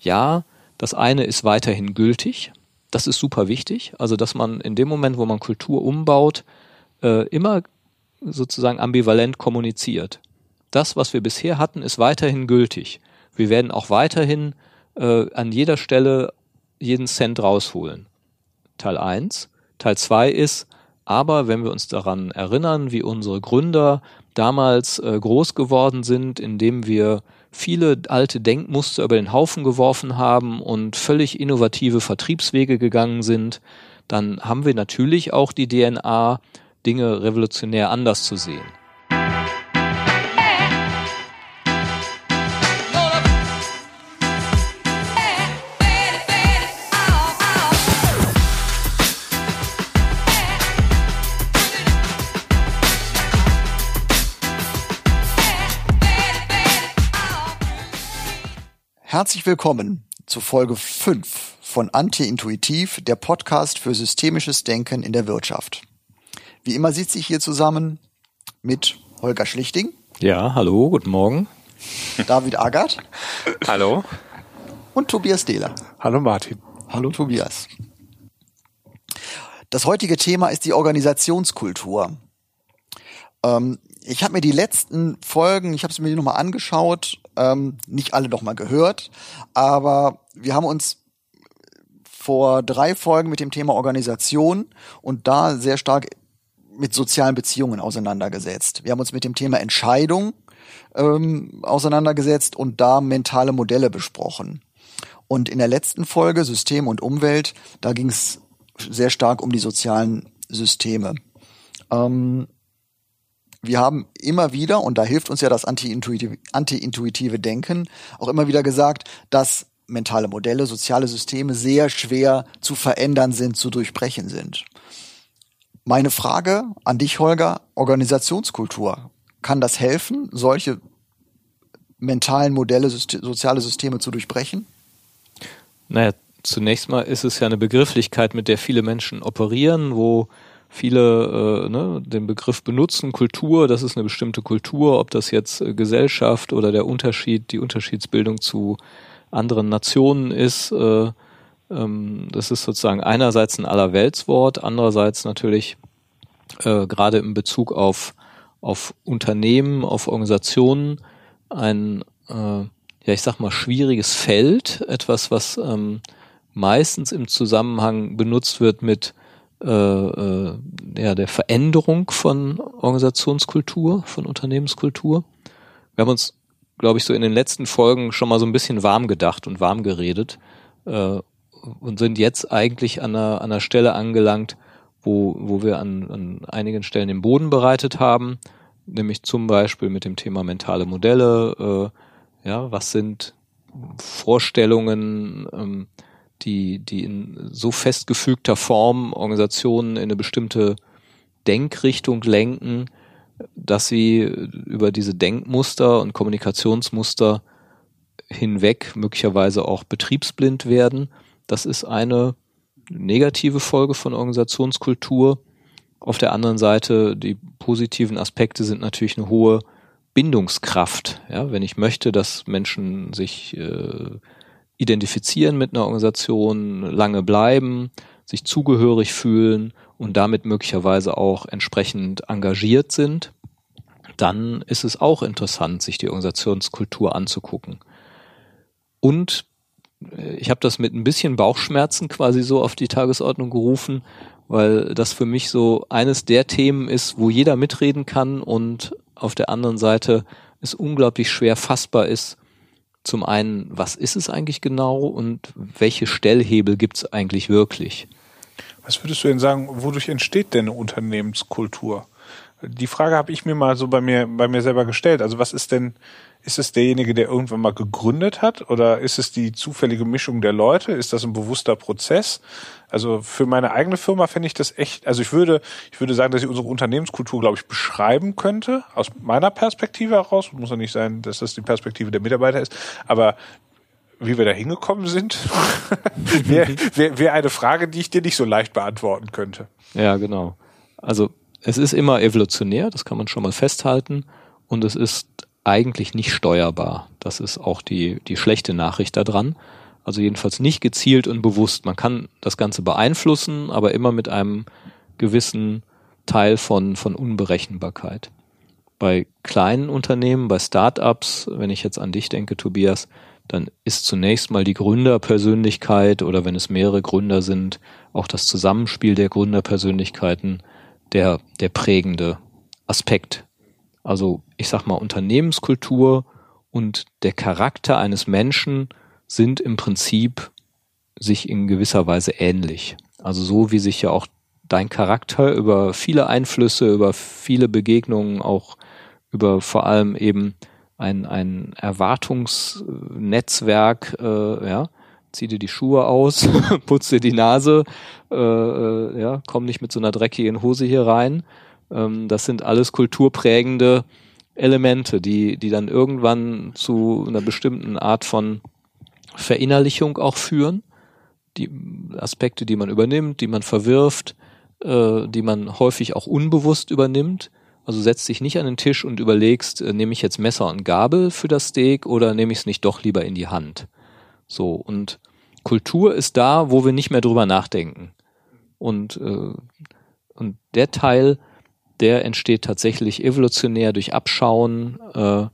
ja, das eine ist weiterhin gültig. Das ist super wichtig. Also, dass man in dem Moment, wo man Kultur umbaut, äh, immer sozusagen ambivalent kommuniziert. Das, was wir bisher hatten, ist weiterhin gültig. Wir werden auch weiterhin äh, an jeder Stelle jeden Cent rausholen. Teil eins. Teil zwei ist, aber wenn wir uns daran erinnern, wie unsere Gründer damals äh, groß geworden sind, indem wir viele alte Denkmuster über den Haufen geworfen haben und völlig innovative Vertriebswege gegangen sind, dann haben wir natürlich auch die DNA, Dinge revolutionär anders zu sehen. Herzlich willkommen zu Folge 5 von Anti-Intuitiv, der Podcast für systemisches Denken in der Wirtschaft. Wie immer sitze ich hier zusammen mit Holger Schlichting. Ja, hallo, guten Morgen. David Agert. hallo. Und Tobias Dehler. Hallo Martin. Hallo Tobias. Das heutige Thema ist die Organisationskultur. Ähm, ich habe mir die letzten Folgen, ich habe es mir nochmal angeschaut, ähm, nicht alle nochmal gehört, aber wir haben uns vor drei Folgen mit dem Thema Organisation und da sehr stark mit sozialen Beziehungen auseinandergesetzt. Wir haben uns mit dem Thema Entscheidung ähm, auseinandergesetzt und da mentale Modelle besprochen. Und in der letzten Folge System und Umwelt, da ging es sehr stark um die sozialen Systeme. Ähm, wir haben immer wieder, und da hilft uns ja das anti-intuitive, anti-intuitive Denken, auch immer wieder gesagt, dass mentale Modelle, soziale Systeme sehr schwer zu verändern sind, zu durchbrechen sind. Meine Frage an dich, Holger, Organisationskultur. Kann das helfen, solche mentalen Modelle, soziale Systeme zu durchbrechen? Naja, zunächst mal ist es ja eine Begrifflichkeit, mit der viele Menschen operieren, wo viele äh, ne, den Begriff benutzen, Kultur, das ist eine bestimmte Kultur, ob das jetzt äh, Gesellschaft oder der Unterschied, die Unterschiedsbildung zu anderen Nationen ist, äh, ähm, das ist sozusagen einerseits ein Allerweltswort, andererseits natürlich äh, gerade im Bezug auf, auf Unternehmen, auf Organisationen ein, äh, ja ich sag mal, schwieriges Feld, etwas, was ähm, meistens im Zusammenhang benutzt wird mit äh, äh, ja, der Veränderung von Organisationskultur, von Unternehmenskultur. Wir haben uns, glaube ich, so in den letzten Folgen schon mal so ein bisschen warm gedacht und warm geredet äh, und sind jetzt eigentlich an einer, an einer Stelle angelangt, wo, wo wir an, an einigen Stellen den Boden bereitet haben, nämlich zum Beispiel mit dem Thema mentale Modelle, äh, ja, was sind Vorstellungen, ähm, die, die in so festgefügter Form Organisationen in eine bestimmte Denkrichtung lenken, dass sie über diese Denkmuster und Kommunikationsmuster hinweg möglicherweise auch betriebsblind werden. Das ist eine negative Folge von Organisationskultur. Auf der anderen Seite, die positiven Aspekte sind natürlich eine hohe Bindungskraft. Ja, wenn ich möchte, dass Menschen sich äh, identifizieren mit einer Organisation, lange bleiben, sich zugehörig fühlen und damit möglicherweise auch entsprechend engagiert sind, dann ist es auch interessant, sich die Organisationskultur anzugucken. Und äh, ich habe das mit ein bisschen Bauchschmerzen quasi so auf die Tagesordnung gerufen, weil das für mich so eines der Themen ist, wo jeder mitreden kann und auf der anderen Seite es unglaublich schwer fassbar ist, zum einen, was ist es eigentlich genau und welche Stellhebel gibt es eigentlich wirklich? Was würdest du denn sagen, wodurch entsteht denn eine Unternehmenskultur? Die Frage habe ich mir mal so bei mir, bei mir selber gestellt. Also was ist denn, ist es derjenige, der irgendwann mal gegründet hat? Oder ist es die zufällige Mischung der Leute? Ist das ein bewusster Prozess? Also für meine eigene Firma fände ich das echt, also ich würde, ich würde sagen, dass ich unsere Unternehmenskultur, glaube ich, beschreiben könnte, aus meiner Perspektive heraus. Muss ja nicht sein, dass das die Perspektive der Mitarbeiter ist, aber wie wir da hingekommen sind, wäre wär, wär eine Frage, die ich dir nicht so leicht beantworten könnte. Ja, genau. Also es ist immer evolutionär, das kann man schon mal festhalten, und es ist eigentlich nicht steuerbar. Das ist auch die, die schlechte Nachricht daran. Also jedenfalls nicht gezielt und bewusst. Man kann das Ganze beeinflussen, aber immer mit einem gewissen Teil von, von Unberechenbarkeit. Bei kleinen Unternehmen, bei Startups, wenn ich jetzt an dich denke, Tobias, dann ist zunächst mal die Gründerpersönlichkeit oder wenn es mehrere Gründer sind, auch das Zusammenspiel der Gründerpersönlichkeiten der, der prägende Aspekt. Also ich sag mal, Unternehmenskultur und der Charakter eines Menschen sind im Prinzip sich in gewisser Weise ähnlich. Also so wie sich ja auch dein Charakter über viele Einflüsse, über viele Begegnungen, auch über vor allem eben ein, ein Erwartungsnetzwerk, äh, ja, zieh dir die Schuhe aus, putz dir die Nase, äh, äh, ja, komm nicht mit so einer dreckigen Hose hier rein. Ähm, das sind alles kulturprägende Elemente, die, die dann irgendwann zu einer bestimmten Art von Verinnerlichung auch führen. Die Aspekte, die man übernimmt, die man verwirft, äh, die man häufig auch unbewusst übernimmt also setzt dich nicht an den Tisch und überlegst, äh, nehme ich jetzt Messer und Gabel für das Steak oder nehme ich es nicht doch lieber in die Hand. So, und Kultur ist da, wo wir nicht mehr drüber nachdenken. Und, äh, und der Teil, der entsteht tatsächlich evolutionär durch Abschauen äh,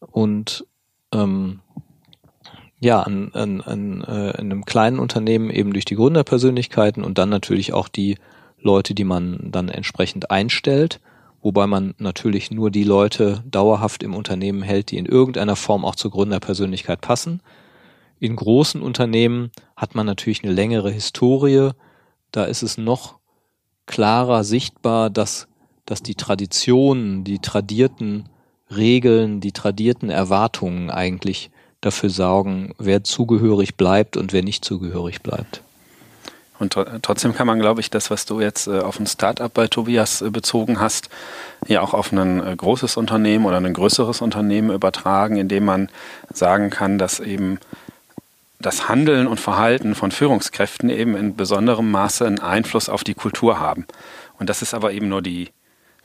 und ähm, ja, an, an, an äh, in einem kleinen Unternehmen eben durch die Gründerpersönlichkeiten und dann natürlich auch die Leute, die man dann entsprechend einstellt wobei man natürlich nur die Leute dauerhaft im Unternehmen hält, die in irgendeiner Form auch zur Gründerpersönlichkeit passen. In großen Unternehmen hat man natürlich eine längere Historie. Da ist es noch klarer sichtbar, dass, dass die Traditionen, die tradierten Regeln, die tradierten Erwartungen eigentlich dafür sorgen, wer zugehörig bleibt und wer nicht zugehörig bleibt. Und trotzdem kann man, glaube ich, das, was du jetzt äh, auf ein Startup bei Tobias äh, bezogen hast, ja auch auf ein äh, großes Unternehmen oder ein größeres Unternehmen übertragen, indem man sagen kann, dass eben das Handeln und Verhalten von Führungskräften eben in besonderem Maße einen Einfluss auf die Kultur haben. Und das ist aber eben nur die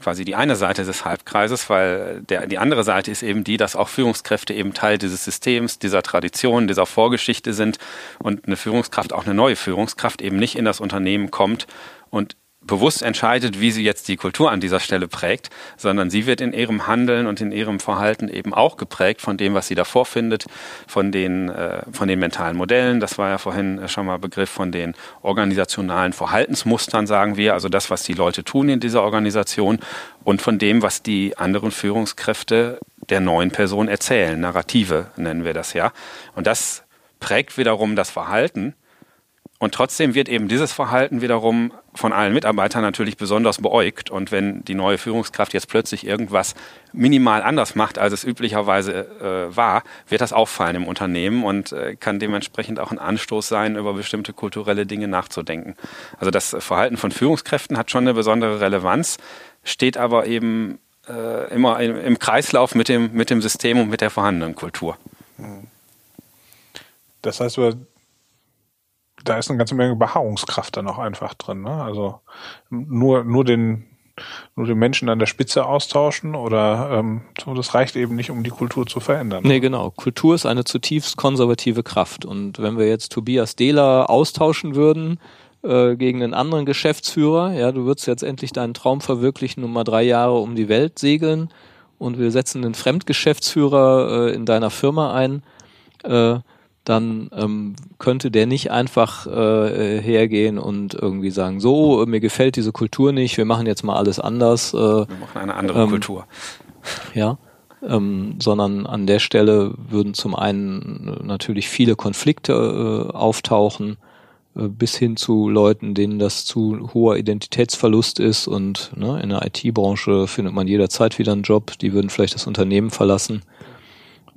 quasi die eine Seite des Halbkreises, weil der, die andere Seite ist eben die, dass auch Führungskräfte eben Teil dieses Systems, dieser Tradition, dieser Vorgeschichte sind und eine Führungskraft, auch eine neue Führungskraft eben nicht in das Unternehmen kommt und bewusst entscheidet, wie sie jetzt die Kultur an dieser Stelle prägt, sondern sie wird in ihrem Handeln und in ihrem Verhalten eben auch geprägt von dem, was sie davor findet, von den, äh, von den mentalen Modellen, das war ja vorhin äh, schon mal Begriff, von den organisationalen Verhaltensmustern, sagen wir, also das, was die Leute tun in dieser Organisation und von dem, was die anderen Führungskräfte der neuen Person erzählen. Narrative nennen wir das ja. Und das prägt wiederum das Verhalten und trotzdem wird eben dieses Verhalten wiederum von allen Mitarbeitern natürlich besonders beäugt. Und wenn die neue Führungskraft jetzt plötzlich irgendwas minimal anders macht, als es üblicherweise äh, war, wird das auffallen im Unternehmen und äh, kann dementsprechend auch ein Anstoß sein, über bestimmte kulturelle Dinge nachzudenken. Also das Verhalten von Führungskräften hat schon eine besondere Relevanz, steht aber eben äh, immer im, im Kreislauf mit dem, mit dem System und mit der vorhandenen Kultur. Das heißt, da ist eine ganze Menge Beharrungskraft dann auch einfach drin. Ne? Also nur, nur den nur den Menschen an der Spitze austauschen oder ähm, so, das reicht eben nicht, um die Kultur zu verändern. Nee, genau. Kultur ist eine zutiefst konservative Kraft. Und wenn wir jetzt Tobias Dehler austauschen würden äh, gegen einen anderen Geschäftsführer, ja, du würdest jetzt endlich deinen Traum verwirklichen und mal drei Jahre um die Welt segeln und wir setzen einen Fremdgeschäftsführer äh, in deiner Firma ein, äh, dann ähm, könnte der nicht einfach äh, hergehen und irgendwie sagen, so, mir gefällt diese Kultur nicht, wir machen jetzt mal alles anders. Äh, wir machen eine andere ähm, Kultur. Ja, ähm, sondern an der Stelle würden zum einen natürlich viele Konflikte äh, auftauchen, äh, bis hin zu Leuten, denen das zu hoher Identitätsverlust ist und ne, in der IT-Branche findet man jederzeit wieder einen Job, die würden vielleicht das Unternehmen verlassen.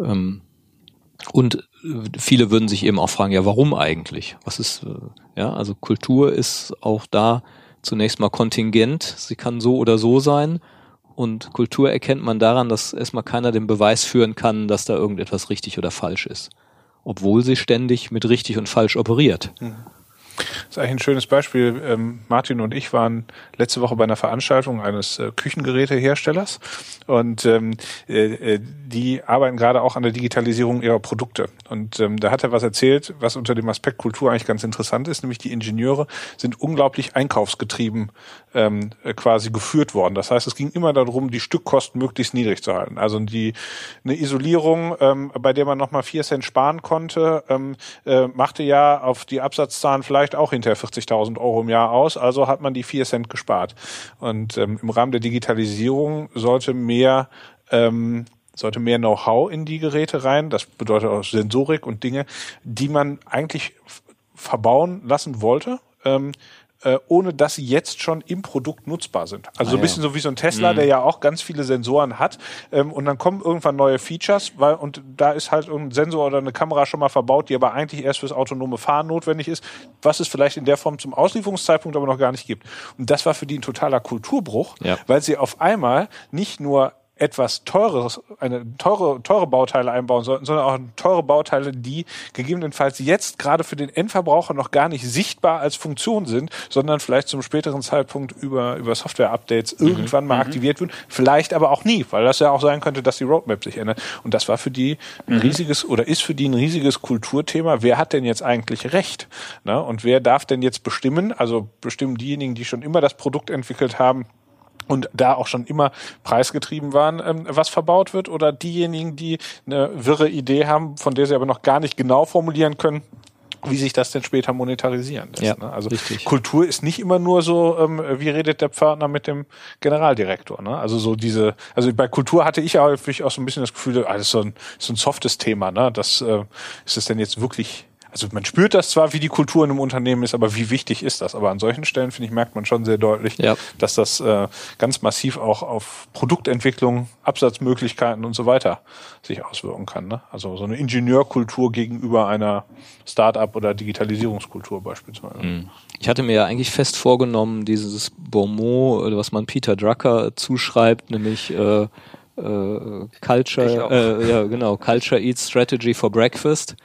Ähm, und viele würden sich eben auch fragen, ja, warum eigentlich? Was ist, äh, ja, also Kultur ist auch da zunächst mal kontingent. Sie kann so oder so sein. Und Kultur erkennt man daran, dass erstmal keiner den Beweis führen kann, dass da irgendetwas richtig oder falsch ist. Obwohl sie ständig mit richtig und falsch operiert. Mhm. Das ist eigentlich ein schönes Beispiel. Ähm, Martin und ich waren letzte Woche bei einer Veranstaltung eines äh, Küchengeräteherstellers und ähm, äh, äh, die arbeiten gerade auch an der Digitalisierung ihrer Produkte. Und ähm, da hat er was erzählt, was unter dem Aspekt Kultur eigentlich ganz interessant ist, nämlich die Ingenieure sind unglaublich einkaufsgetrieben ähm, äh, quasi geführt worden. Das heißt, es ging immer darum, die Stückkosten möglichst niedrig zu halten. Also die eine Isolierung, ähm, bei der man nochmal vier Cent sparen konnte, ähm, äh, machte ja auf die Absatzzahlen vielleicht auch hinterher 40.000 Euro im Jahr aus. Also hat man die vier Cent gespart. Und ähm, im Rahmen der Digitalisierung sollte mehr ähm, sollte mehr Know-how in die Geräte rein. Das bedeutet auch Sensorik und Dinge, die man eigentlich verbauen lassen wollte. Ähm, äh, ohne dass sie jetzt schon im Produkt nutzbar sind. Also ah, so ein bisschen ja. so wie so ein Tesla, mhm. der ja auch ganz viele Sensoren hat. Ähm, und dann kommen irgendwann neue Features, weil und da ist halt ein Sensor oder eine Kamera schon mal verbaut, die aber eigentlich erst fürs autonome Fahren notwendig ist, was es vielleicht in der Form zum Auslieferungszeitpunkt aber noch gar nicht gibt. Und das war für die ein totaler Kulturbruch, ja. weil sie auf einmal nicht nur etwas teures, eine teure, teure Bauteile einbauen sollten, sondern auch teure Bauteile, die gegebenenfalls jetzt gerade für den Endverbraucher noch gar nicht sichtbar als Funktion sind, sondern vielleicht zum späteren Zeitpunkt über, über Software-Updates mhm. irgendwann mal mhm. aktiviert würden. Vielleicht aber auch nie, weil das ja auch sein könnte, dass die Roadmap sich ändert. Und das war für die ein mhm. riesiges oder ist für die ein riesiges Kulturthema. Wer hat denn jetzt eigentlich Recht? Ne? Und wer darf denn jetzt bestimmen? Also bestimmen diejenigen, die schon immer das Produkt entwickelt haben, und da auch schon immer preisgetrieben waren, ähm, was verbaut wird, oder diejenigen, die eine wirre Idee haben, von der sie aber noch gar nicht genau formulieren können, wie sich das denn später monetarisieren lässt. Ja, ne? Also richtig. Kultur ist nicht immer nur so, ähm, wie redet der Pförtner mit dem Generaldirektor. Ne? Also so diese, also bei Kultur hatte ich häufig auch so ein bisschen das Gefühl, ah, das ist so ein, so ein softes Thema. Ne? Das äh, ist es denn jetzt wirklich also man spürt das zwar, wie die Kultur in einem Unternehmen ist, aber wie wichtig ist das? Aber an solchen Stellen, finde ich, merkt man schon sehr deutlich, ja. dass das äh, ganz massiv auch auf Produktentwicklung, Absatzmöglichkeiten und so weiter sich auswirken kann. Ne? Also so eine Ingenieurkultur gegenüber einer Start-up oder Digitalisierungskultur beispielsweise. Mhm. Ich hatte mir ja eigentlich fest vorgenommen, dieses Bonmot, was man Peter Drucker zuschreibt, nämlich äh, äh, Culture, äh, ja genau, Culture Eats Strategy for Breakfast.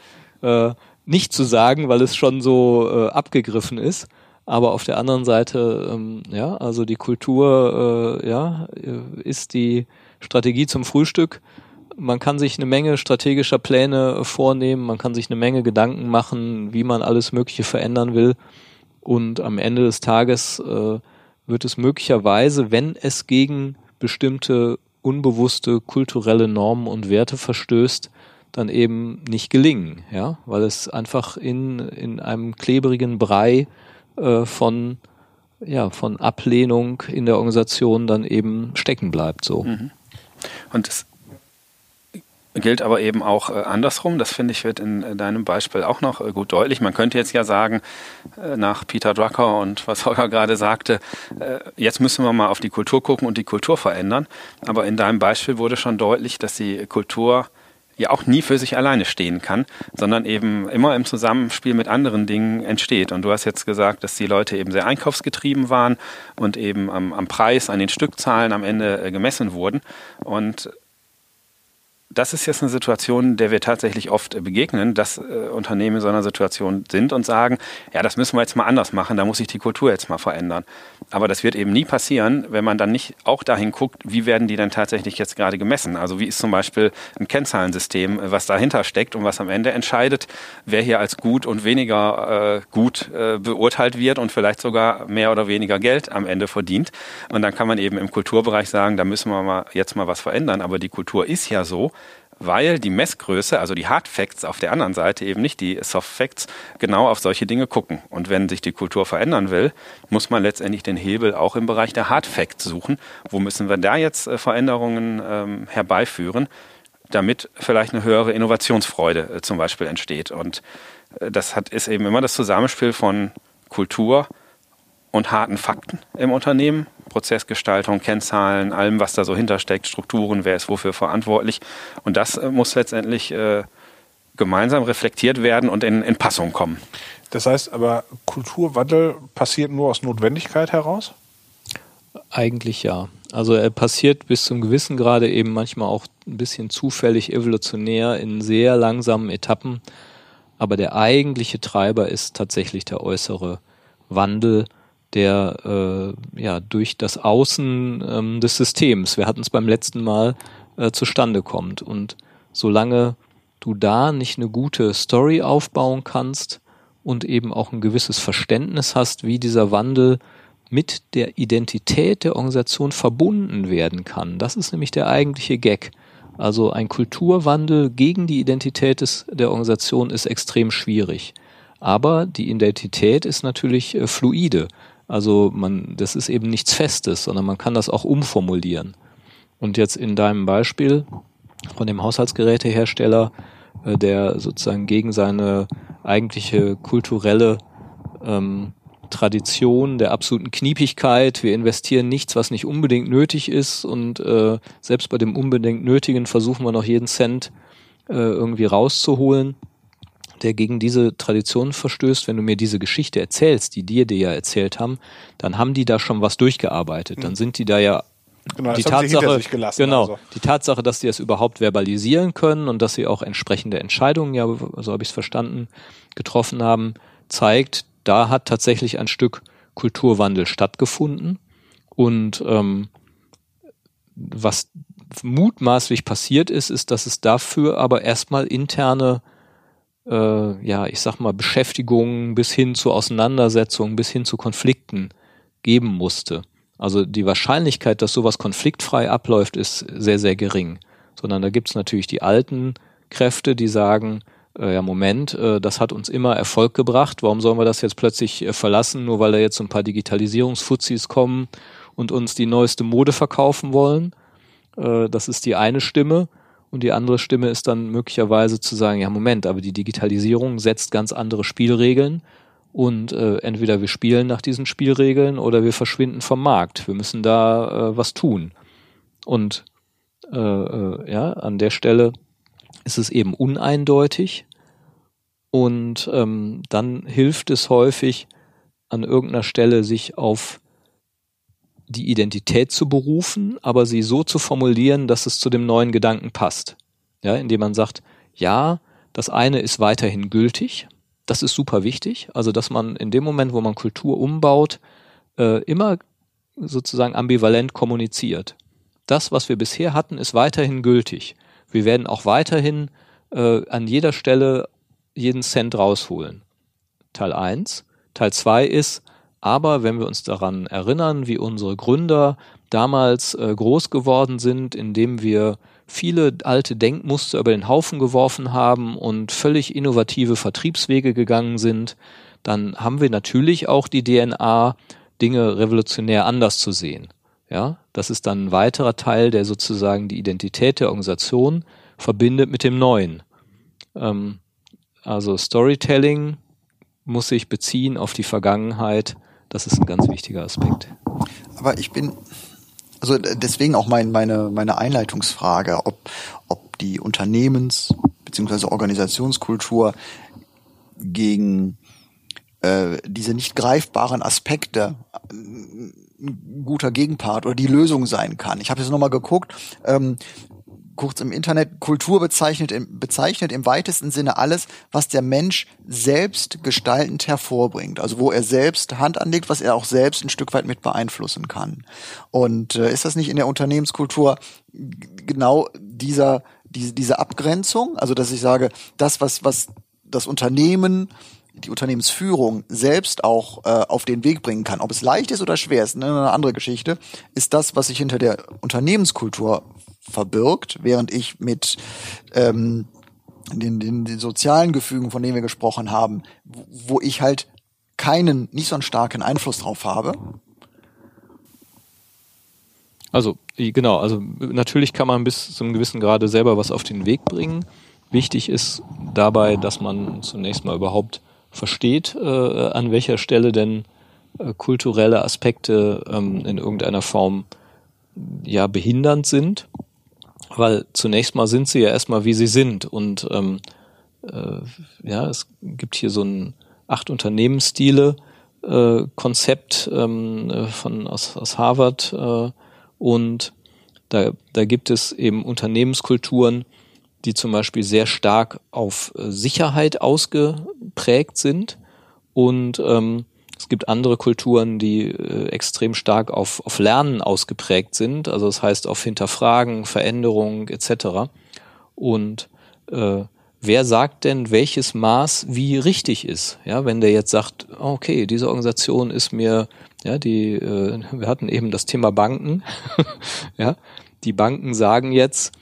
Äh, nicht zu sagen, weil es schon so äh, abgegriffen ist. Aber auf der anderen Seite, ähm, ja, also die Kultur, äh, ja, äh, ist die Strategie zum Frühstück. Man kann sich eine Menge strategischer Pläne vornehmen, man kann sich eine Menge Gedanken machen, wie man alles Mögliche verändern will. Und am Ende des Tages äh, wird es möglicherweise, wenn es gegen bestimmte unbewusste kulturelle Normen und Werte verstößt, dann eben nicht gelingen, ja, weil es einfach in, in einem klebrigen Brei äh, von, ja, von Ablehnung in der Organisation dann eben stecken bleibt, so. Mhm. Und das gilt aber eben auch äh, andersrum. Das finde ich wird in äh, deinem Beispiel auch noch äh, gut deutlich. Man könnte jetzt ja sagen, äh, nach Peter Drucker und was Holger gerade sagte, äh, jetzt müssen wir mal auf die Kultur gucken und die Kultur verändern. Aber in deinem Beispiel wurde schon deutlich, dass die Kultur ja auch nie für sich alleine stehen kann, sondern eben immer im Zusammenspiel mit anderen Dingen entsteht. Und du hast jetzt gesagt, dass die Leute eben sehr einkaufsgetrieben waren und eben am, am Preis, an den Stückzahlen am Ende äh, gemessen wurden. Und das ist jetzt eine Situation, der wir tatsächlich oft begegnen, dass äh, Unternehmen in so einer Situation sind und sagen, ja, das müssen wir jetzt mal anders machen, da muss sich die Kultur jetzt mal verändern. Aber das wird eben nie passieren, wenn man dann nicht auch dahin guckt, wie werden die denn tatsächlich jetzt gerade gemessen? Also wie ist zum Beispiel ein Kennzahlensystem, äh, was dahinter steckt und was am Ende entscheidet, wer hier als gut und weniger äh, gut äh, beurteilt wird und vielleicht sogar mehr oder weniger Geld am Ende verdient. Und dann kann man eben im Kulturbereich sagen, da müssen wir mal jetzt mal was verändern. Aber die Kultur ist ja so, weil die Messgröße, also die Hard Facts auf der anderen Seite, eben nicht die Soft Facts, genau auf solche Dinge gucken. Und wenn sich die Kultur verändern will, muss man letztendlich den Hebel auch im Bereich der Hard Facts suchen. Wo müssen wir da jetzt äh, Veränderungen ähm, herbeiführen, damit vielleicht eine höhere Innovationsfreude äh, zum Beispiel entsteht. Und äh, das hat, ist eben immer das Zusammenspiel von Kultur und harten Fakten im Unternehmen Prozessgestaltung, Kennzahlen, allem, was da so hintersteckt, Strukturen, wer ist wofür verantwortlich. Und das äh, muss letztendlich äh, gemeinsam reflektiert werden und in, in Passung kommen. Das heißt aber, Kulturwandel passiert nur aus Notwendigkeit heraus? Eigentlich ja. Also er passiert bis zum gewissen Grade eben manchmal auch ein bisschen zufällig evolutionär in sehr langsamen Etappen. aber der eigentliche Treiber ist tatsächlich der äußere Wandel, der äh, ja durch das Außen ähm, des Systems, wir hatten es beim letzten Mal, äh, zustande kommt. Und solange du da nicht eine gute Story aufbauen kannst und eben auch ein gewisses Verständnis hast, wie dieser Wandel mit der Identität der Organisation verbunden werden kann. Das ist nämlich der eigentliche Gag. Also ein Kulturwandel gegen die Identität des, der Organisation ist extrem schwierig. Aber die Identität ist natürlich äh, fluide. Also man, das ist eben nichts Festes, sondern man kann das auch umformulieren. Und jetzt in deinem Beispiel von dem Haushaltsgerätehersteller, äh, der sozusagen gegen seine eigentliche kulturelle ähm, Tradition der absoluten Kniepigkeit. Wir investieren nichts, was nicht unbedingt nötig ist und äh, selbst bei dem unbedingt Nötigen versuchen wir noch jeden Cent äh, irgendwie rauszuholen, der gegen diese Tradition verstößt. Wenn du mir diese Geschichte erzählst, die dir die ja erzählt haben, dann haben die da schon was durchgearbeitet. Dann sind die da ja Genau, die Tatsache, genau, Also. die Tatsache, dass die es überhaupt verbalisieren können und dass sie auch entsprechende Entscheidungen, ja, so habe ich es verstanden, getroffen haben, zeigt, da hat tatsächlich ein Stück Kulturwandel stattgefunden. Und ähm, was mutmaßlich passiert ist, ist, dass es dafür aber erstmal interne, äh, ja, ich sag mal, Beschäftigungen bis hin zu Auseinandersetzungen, bis hin zu Konflikten geben musste. Also die Wahrscheinlichkeit, dass sowas konfliktfrei abläuft, ist sehr, sehr gering. Sondern da gibt's natürlich die alten Kräfte, die sagen, äh, ja Moment, äh, das hat uns immer Erfolg gebracht, warum sollen wir das jetzt plötzlich äh, verlassen, nur weil da jetzt so ein paar Digitalisierungsfuzis kommen und uns die neueste Mode verkaufen wollen. Das ist die eine Stimme. Und die andere Stimme ist dann möglicherweise zu sagen, ja Moment, aber die Digitalisierung setzt ganz andere Spielregeln und äh, entweder wir spielen nach diesen Spielregeln oder wir verschwinden vom Markt. Wir müssen da äh, was tun. Und äh, äh, ja, an der Stelle ist es eben uneindeutig und ähm, dann hilft es häufig an irgendeiner Stelle sich auf die Identität zu berufen, aber sie so zu formulieren, dass es zu dem neuen Gedanken passt. Ja, indem man sagt, ja, das eine ist weiterhin gültig, das ist super wichtig. Also, dass man in dem Moment, wo man Kultur umbaut, äh, immer sozusagen ambivalent kommuniziert. Das, was wir bisher hatten, ist weiterhin gültig. Wir werden auch weiterhin äh, an jeder Stelle jeden Cent rausholen. Teil eins. Teil zwei ist, aber wenn wir uns daran erinnern, wie unsere Gründer damals äh, groß geworden sind, indem wir viele alte Denkmuster über den Haufen geworfen haben und völlig innovative Vertriebswege gegangen sind, dann haben wir natürlich auch die DNA, Dinge revolutionär anders zu sehen. Ja, das ist dann ein weiterer Teil, der sozusagen die Identität der Organisation verbindet mit dem Neuen. Ähm, also Storytelling muss sich beziehen auf die Vergangenheit. Das ist ein ganz wichtiger Aspekt. Aber ich bin, also deswegen auch mein, meine, meine Einleitungsfrage, ob, ob die Unternehmens- bzw. Organisationskultur gegen äh, diese nicht greifbaren Aspekte ein guter Gegenpart oder die Lösung sein kann. Ich habe jetzt nochmal geguckt, ähm, kurz im Internet, Kultur bezeichnet bezeichnet im weitesten Sinne alles, was der Mensch selbst gestaltend hervorbringt. Also wo er selbst Hand anlegt, was er auch selbst ein Stück weit mit beeinflussen kann. Und äh, ist das nicht in der Unternehmenskultur genau dieser, diese, diese Abgrenzung? Also dass ich sage, das, was, was das Unternehmen die Unternehmensführung selbst auch äh, auf den Weg bringen kann, ob es leicht ist oder schwer ist, ne, eine andere Geschichte, ist das, was sich hinter der Unternehmenskultur verbirgt, während ich mit ähm, den, den, den sozialen Gefügen, von denen wir gesprochen haben, wo, ich halt keinen, nicht so einen starken Einfluss drauf habe. Also genau, also natürlich kann man bis zu einem gewissen Grade selber was auf den Weg bringen. Wichtig ist dabei, dass man zunächst mal überhaupt versteht, äh, an welcher Stelle denn äh, kulturelle Aspekte ähm, in irgendeiner Form ja behindernd sind, weil zunächst mal sind sie ja erstmal wie sie sind. Und ähm, äh, ja es gibt hier so ein acht Unternehmensstile äh, Konzept ähm, äh, von aus, aus Harvard äh, und da, da gibt es eben Unternehmenskulturen, die zum Beispiel sehr stark auf äh, Sicherheit ausgeprägt sind. Und ähm, es gibt andere Kulturen, die äh, extrem stark auf, auf Lernen ausgeprägt sind, also das heißt auf Hinterfragen, Veränderung etc. Und äh, wer sagt denn, welches Maß wie richtig ist? Ja, wenn der jetzt sagt, okay, diese Organisation ist mir, ja, die, äh, wir hatten eben das Thema Banken, ja, die Banken sagen jetzt,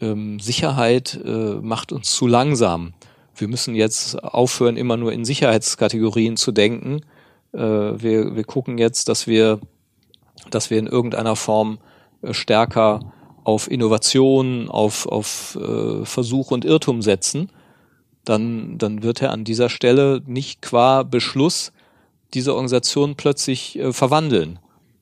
ähm, Sicherheit äh, macht uns zu langsam. Wir müssen jetzt aufhören, immer nur in Sicherheitskategorien zu denken äh, wir, wir gucken jetzt, dass wir, dass wir in irgendeiner Form äh, stärker auf Innovation, auf, auf äh, Versuch und Irrtum setzen, dann, dann wird er an dieser Stelle nicht qua Beschluss diese Organisation plötzlich äh, verwandeln.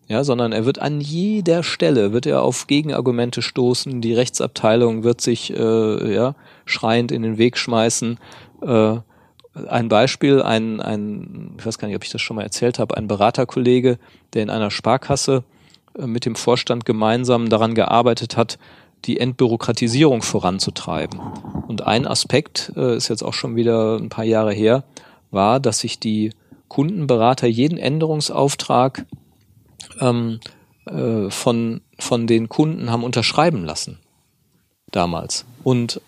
Ja, sondern er wird an jeder Stelle wird er auf Gegenargumente stoßen. Die Rechtsabteilung wird sich äh, ja schreiend in den Weg schmeißen. Äh, ein Beispiel, ein, ein, ich weiß gar nicht, ob ich das schon mal erzählt habe, ein Beraterkollege, der in einer Sparkasse äh, mit dem Vorstand gemeinsam daran gearbeitet hat, die Entbürokratisierung voranzutreiben. Und ein Aspekt, äh, ist jetzt auch schon wieder ein paar Jahre her, war, dass sich die Kundenberater jeden Änderungsauftrag ähm, äh, von, von den Kunden haben unterschreiben lassen. Damals. Und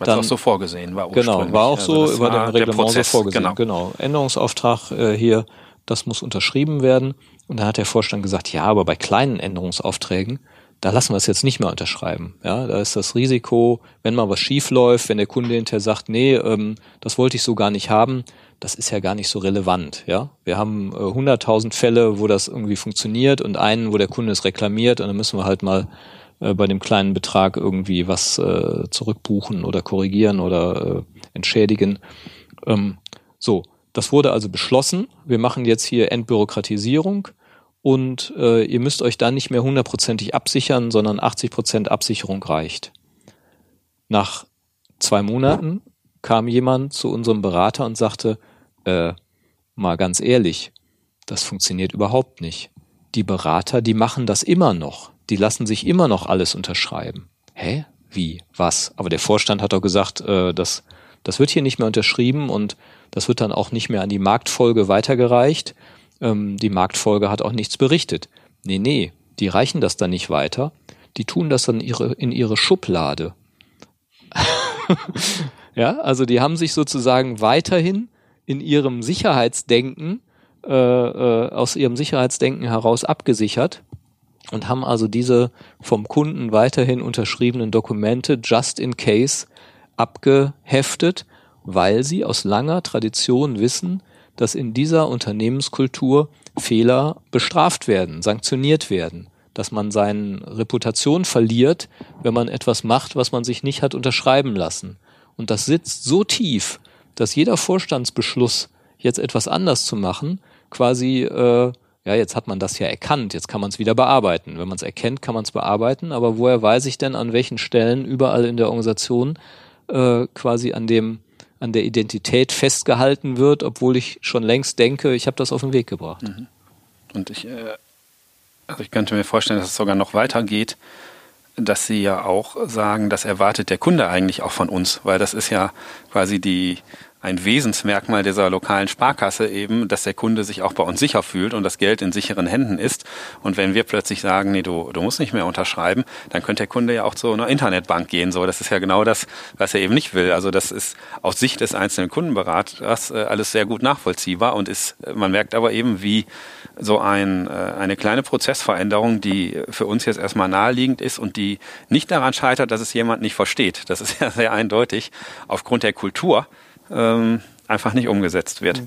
was dann, auch so vorgesehen war. Genau, war auch so also über dem Reglement Prozess, so vorgesehen. Genau. genau. Änderungsauftrag äh, hier, das muss unterschrieben werden. Und dann hat der Vorstand gesagt, ja, aber bei kleinen Änderungsaufträgen, da lassen wir es jetzt nicht mehr unterschreiben. Ja, da ist das Risiko, wenn mal was schief läuft, wenn der Kunde hinterher sagt, nee, ähm, das wollte ich so gar nicht haben, das ist ja gar nicht so relevant. Ja, wir haben äh, 100.000 Fälle, wo das irgendwie funktioniert und einen, wo der Kunde es reklamiert und dann müssen wir halt mal äh, bei dem kleinen Betrag irgendwie was äh, zurückbuchen oder korrigieren oder äh, entschädigen. Ähm, so, das wurde also beschlossen. Wir machen jetzt hier Entbürokratisierung und äh, ihr müsst euch dann nicht mehr hundertprozentig absichern, sondern 80 Prozent Absicherung reicht. Nach zwei Monaten kam jemand zu unserem Berater und sagte, äh, mal ganz ehrlich, das funktioniert überhaupt nicht. Die Berater, die machen das immer noch die lassen sich immer noch alles unterschreiben. Hä? Wie? Was? Aber der Vorstand hat doch gesagt, äh, das, das wird hier nicht mehr unterschrieben und das wird dann auch nicht mehr an die Marktfolge weitergereicht. Ähm, die Marktfolge hat auch nichts berichtet. Nee, nee, die reichen das dann nicht weiter. Die tun das dann ihre, in ihre Schublade. ja, also die haben sich sozusagen weiterhin in ihrem Sicherheitsdenken, äh, äh, aus ihrem Sicherheitsdenken heraus abgesichert und haben also diese vom Kunden weiterhin unterschriebenen Dokumente just in case abgeheftet, weil sie aus langer Tradition wissen, dass in dieser Unternehmenskultur Fehler bestraft werden, sanktioniert werden, dass man seine Reputation verliert, wenn man etwas macht, was man sich nicht hat unterschreiben lassen. Und das sitzt so tief, dass jeder Vorstandsbeschluss, jetzt etwas anders zu machen, quasi äh, ja, jetzt hat man das ja erkannt, jetzt kann man es wieder bearbeiten. Wenn man es erkennt, kann man es bearbeiten, aber woher weiß ich denn, an welchen Stellen überall in der Organisation äh, quasi an dem an der Identität festgehalten wird, obwohl ich schon längst denke, ich habe das auf den Weg gebracht. Mhm. Und ich, äh, also ich könnte mir vorstellen, dass es sogar noch weitergeht, dass Sie ja auch sagen, das erwartet der Kunde eigentlich auch von uns, weil das ist ja quasi die ein Wesensmerkmal dieser lokalen Sparkasse eben, dass der Kunde sich auch bei uns sicher fühlt und das Geld in sicheren Händen ist. Und wenn wir plötzlich sagen, nee, du, du musst nicht mehr unterschreiben, dann könnte der Kunde ja auch zu einer Internetbank gehen. So, das ist ja genau das, was er eben nicht will. Also das ist aus Sicht des einzelnen Kundenberaters äh, alles sehr gut nachvollziehbar und ist, man merkt aber eben, wie so ein, äh, eine kleine Prozessveränderung, die für uns jetzt erstmal naheliegend ist und die nicht daran scheitert, dass es jemand nicht versteht. Das ist ja sehr eindeutig aufgrund der Kultur ähm, einfach nicht umgesetzt wird.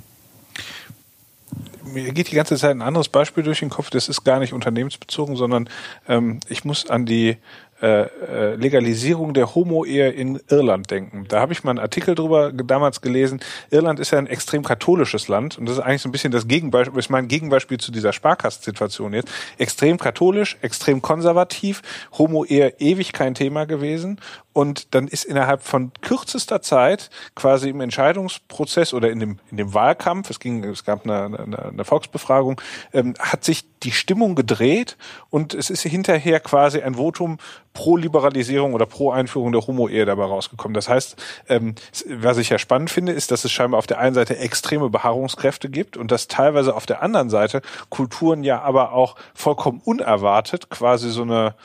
Mir geht die ganze Zeit ein anderes Beispiel durch den Kopf, das ist gar nicht unternehmensbezogen, sondern ähm, ich muss an die äh, äh, Legalisierung der Homo-Ehe in Irland denken. Da habe ich mal einen Artikel drüber damals gelesen. Irland ist ja ein extrem katholisches Land und das ist eigentlich so ein bisschen das Gegenbeispiel, ist mein Gegenbeispiel zu dieser Sparkassensituation jetzt. Extrem katholisch, extrem konservativ, Homo-Ehe ewig kein Thema gewesen und dann ist innerhalb von kürzester Zeit quasi im Entscheidungsprozess oder in dem, in dem Wahlkampf, es ging, es gab eine, eine, eine Volksbefragung, ähm, hat sich die Stimmung gedreht und es ist hinterher quasi ein Votum pro Liberalisierung oder pro Einführung der Homo-Ehe dabei rausgekommen. Das heißt, ähm, was ich ja spannend finde, ist, dass es scheinbar auf der einen Seite extreme Beharrungskräfte gibt und dass teilweise auf der anderen Seite Kulturen ja aber auch vollkommen unerwartet quasi so eine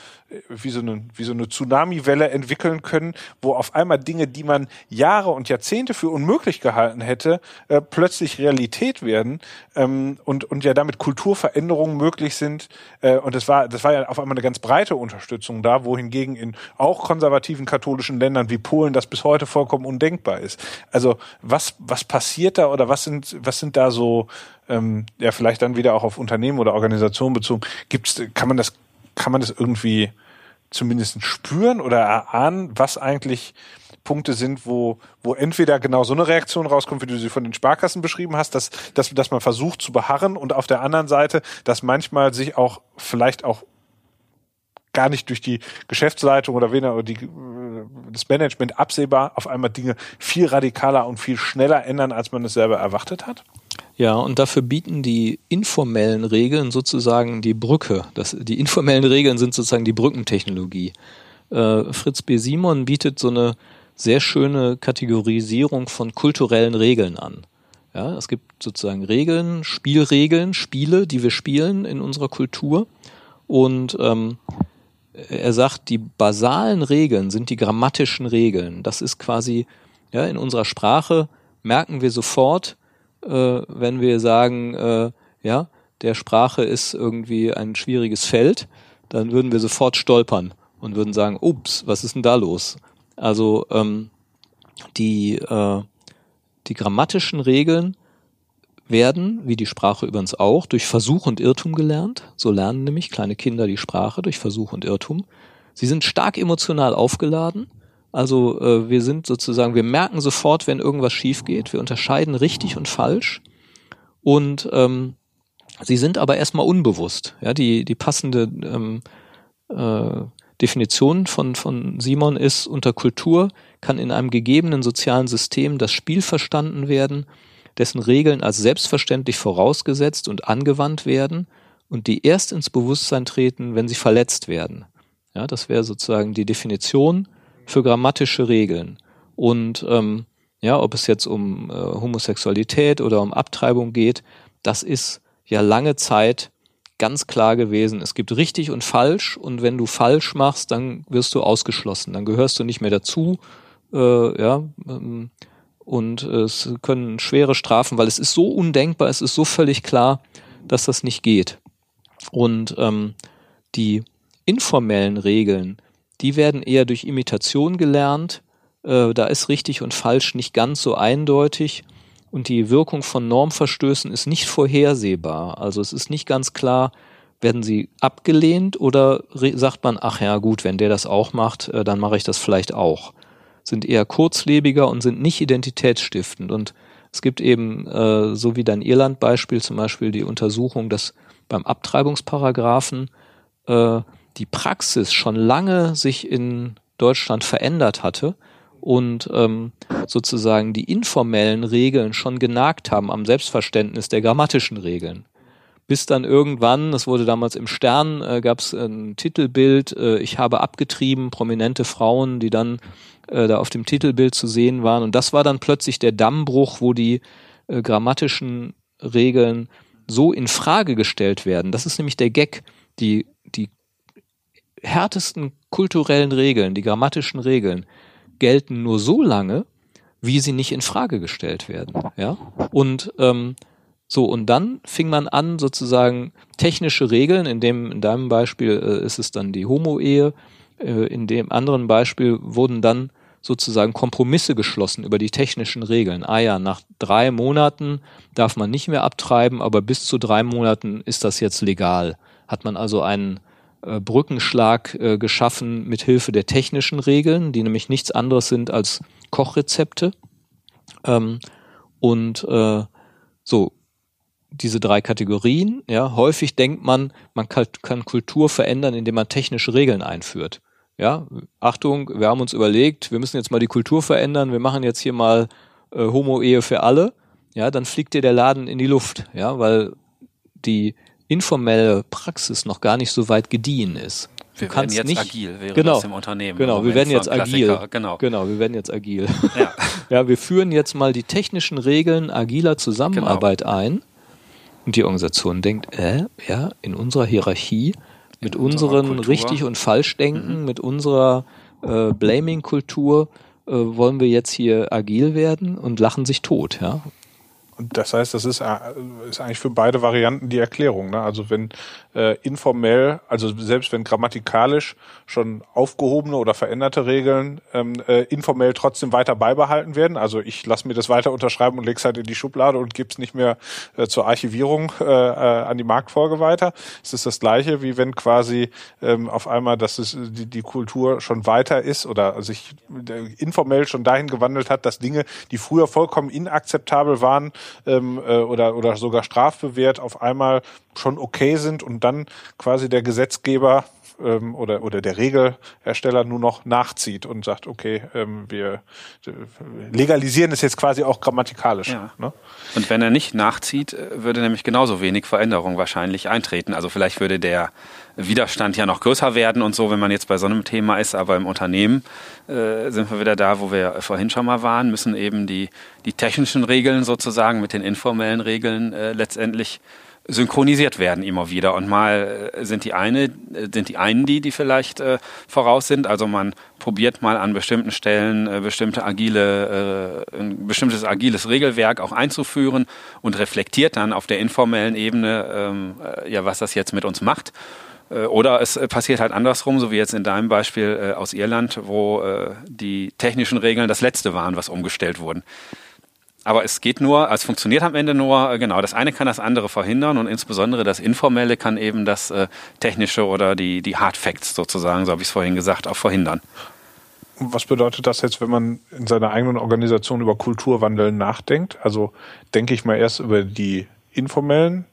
wie so eine, wie so eine Tsunami-Welle entwickeln können, wo auf einmal Dinge, die man Jahre und Jahrzehnte für unmöglich gehalten hätte, äh, plötzlich Realität werden ähm, und, und ja damit Kulturveränderungen möglich sind. Äh, und das war, das war ja auf einmal eine ganz breite Unterstützung da, wohingegen in auch konservativen katholischen Ländern wie Polen das bis heute vollkommen undenkbar ist. Also was, was passiert da oder was sind, was sind da so, ähm, ja, vielleicht dann wieder auch auf Unternehmen oder Organisationen bezogen, gibt's, kann man das kann man das irgendwie zumindest spüren oder erahnen, was eigentlich Punkte sind, wo, wo entweder genau so eine Reaktion rauskommt, wie du sie von den Sparkassen beschrieben hast, dass, dass, dass man versucht zu beharren und auf der anderen Seite, dass manchmal sich auch vielleicht auch gar nicht durch die Geschäftsleitung oder wen oder die, das Management absehbar auf einmal Dinge viel radikaler und viel schneller ändern, als man es selber erwartet hat? Ja, und dafür bieten die informellen Regeln sozusagen die Brücke. Das, die informellen Regeln sind sozusagen die Brückentechnologie. Äh, Fritz B. Simon bietet so eine sehr schöne Kategorisierung von kulturellen Regeln an. Ja, es gibt sozusagen Regeln, Spielregeln, Spiele, die wir spielen in unserer Kultur. Und ähm, er sagt, die basalen Regeln sind die grammatischen Regeln. Das ist quasi, ja, in unserer Sprache merken wir sofort, wenn wir sagen, äh, ja, der Sprache ist irgendwie ein schwieriges Feld, dann würden wir sofort stolpern und würden sagen, ups, was ist denn da los? Also ähm, die, äh, die grammatischen Regeln werden, wie die Sprache übrigens auch, durch Versuch und Irrtum gelernt. So lernen nämlich kleine Kinder die Sprache durch Versuch und Irrtum. Sie sind stark emotional aufgeladen also äh, wir sind sozusagen, wir merken sofort, wenn irgendwas schief geht. Wir unterscheiden richtig und falsch. Und ähm, sie sind aber erstmal unbewusst. Ja, die, die passende ähm, äh, Definition von, von Simon ist, unter Kultur kann in einem gegebenen sozialen System das Spiel verstanden werden, dessen Regeln als selbstverständlich vorausgesetzt und angewandt werden und die erst ins Bewusstsein treten, wenn sie verletzt werden. Ja, das wäre sozusagen die Definition für grammatische Regeln. Und ähm, ja, ob es jetzt um äh, Homosexualität oder um Abtreibung geht, das ist ja lange Zeit ganz klar gewesen. Es gibt richtig und falsch und wenn du falsch machst, dann wirst du ausgeschlossen, dann gehörst du nicht mehr dazu. Äh, ja, ähm, und es können schwere Strafen, weil es ist so undenkbar, es ist so völlig klar, dass das nicht geht. Und ähm, die informellen Regeln, die werden eher durch Imitation gelernt. Äh, da ist richtig und falsch nicht ganz so eindeutig. Und die Wirkung von Normverstößen ist nicht vorhersehbar. Also es ist nicht ganz klar, werden sie abgelehnt oder sagt man, ach ja gut, wenn der das auch macht, äh, dann mache ich das vielleicht auch. Sind eher kurzlebiger und sind nicht identitätsstiftend. Und es gibt eben, äh, so wie dein Irland-Beispiel zum Beispiel, die Untersuchung, dass beim Abtreibungsparagraphen äh, die Praxis schon lange sich in Deutschland verändert hatte und ähm, sozusagen die informellen Regeln schon genagt haben am Selbstverständnis der grammatischen Regeln. Bis dann irgendwann, das wurde damals im Stern, äh, gab es ein Titelbild, äh, ich habe abgetrieben, prominente Frauen, die dann äh, da auf dem Titelbild zu sehen waren. Und das war dann plötzlich der Dammbruch, wo die äh, grammatischen Regeln so in Frage gestellt werden. Das ist nämlich der Gag. Die härtesten kulturellen Regeln, die grammatischen Regeln, gelten nur so lange, wie sie nicht in Frage gestellt werden. Ja? Und ähm, so, und dann fing man an, sozusagen technische Regeln, in dem, in deinem Beispiel äh, ist es dann die Homo-Ehe, äh, in dem anderen Beispiel wurden dann sozusagen Kompromisse geschlossen über die technischen Regeln. Ah ja, nach drei Monaten darf man nicht mehr abtreiben, aber bis zu drei Monaten ist das jetzt legal. Hat man also einen äh, Brückenschlag äh, geschaffen mit Hilfe der technischen Regeln, die nämlich nichts anderes sind als Kochrezepte. Ähm, und äh, so diese drei Kategorien. Ja, häufig denkt man, man kann, Kultur verändern, indem man technische Regeln einführt. ja, Achtung, wir haben uns überlegt, wir müssen jetzt mal die Kultur verändern, wir machen jetzt hier mal äh, Homo-Ehe für alle, ja, dann fliegt dir der Laden in die Luft, ja, weil die informelle Praxis noch gar nicht so weit gediehen ist. Du wir werden jetzt nicht, agil, wäre genau, das im Unternehmen. Genau, wir werden jetzt agil. Genau. genau, wir werden jetzt agil. Ja. ja, wir führen jetzt mal die technischen Regeln agiler Zusammenarbeit genau. ein. Und die Organisation denkt, äh, ja, in unserer Hierarchie, mit in unseren richtig und falsch denken, mhm. mit unserer äh, Blaming-Kultur äh, wollen wir jetzt hier agil werden und lachen sich tot, ja. Und das heißt, das ist, äh, ist eigentlich für beide Varianten die Erklärung. Ne? Also wenn äh, informell, also selbst wenn grammatikalisch schon aufgehobene oder veränderte Regeln ähm, äh, informell trotzdem weiter beibehalten werden. Also ich lasse mir das weiter unterschreiben und lege es halt in die Schublade und gebe es nicht mehr äh, zur Archivierung äh, äh, an die Marktfolge weiter. Es ist das gleiche, wie wenn quasi ähm, auf einmal, dass es die, die Kultur schon weiter ist oder sich äh, informell schon dahin gewandelt hat, dass Dinge, die früher vollkommen inakzeptabel waren, ähm, äh, oder, oder sogar strafbewehrt auf einmal schon okay sind und dann quasi der Gesetzgeber ähm, oder, oder der Regelhersteller nur noch nachzieht und sagt, okay, ähm, wir äh, legalisieren es jetzt quasi auch grammatikalisch. Ja. Ne? Und wenn er nicht nachzieht, äh, würde nämlich genauso wenig Veränderung wahrscheinlich eintreten. Also vielleicht würde der Widerstand ja noch größer werden und so, wenn man jetzt bei so einem Thema ist, aber im Unternehmen äh, sind wir wieder da, wo wir vorhin schon mal waren, müssen eben die, die technischen Regeln sozusagen mit den informellen Regeln äh, letztendlich synchronisiert werden immer wieder. Und mal äh, sind die eine, äh, sind die einen die, die vielleicht äh, voraus sind. Also man probiert mal an bestimmten Stellen äh, bestimmte agile, äh, ein bestimmtes agiles Regelwerk auch einzuführen und reflektiert dann auf der informellen Ebene, ähm, äh, ja, was das jetzt mit uns macht. Oder es passiert halt andersrum, so wie jetzt in deinem Beispiel aus Irland, wo die technischen Regeln das letzte waren, was umgestellt wurden. Aber es geht nur, es funktioniert am Ende nur, äh, genau, das eine kann das andere verhindern und insbesondere das Informelle kann eben das äh, Technische oder die, die Hard Facts sozusagen, so habe ich es vorhin gesagt, auch verhindern. Was bedeutet das jetzt, wenn man in seiner eigenen Organisation über Kulturwandel nachdenkt? Also denke ich mal erst über die informellen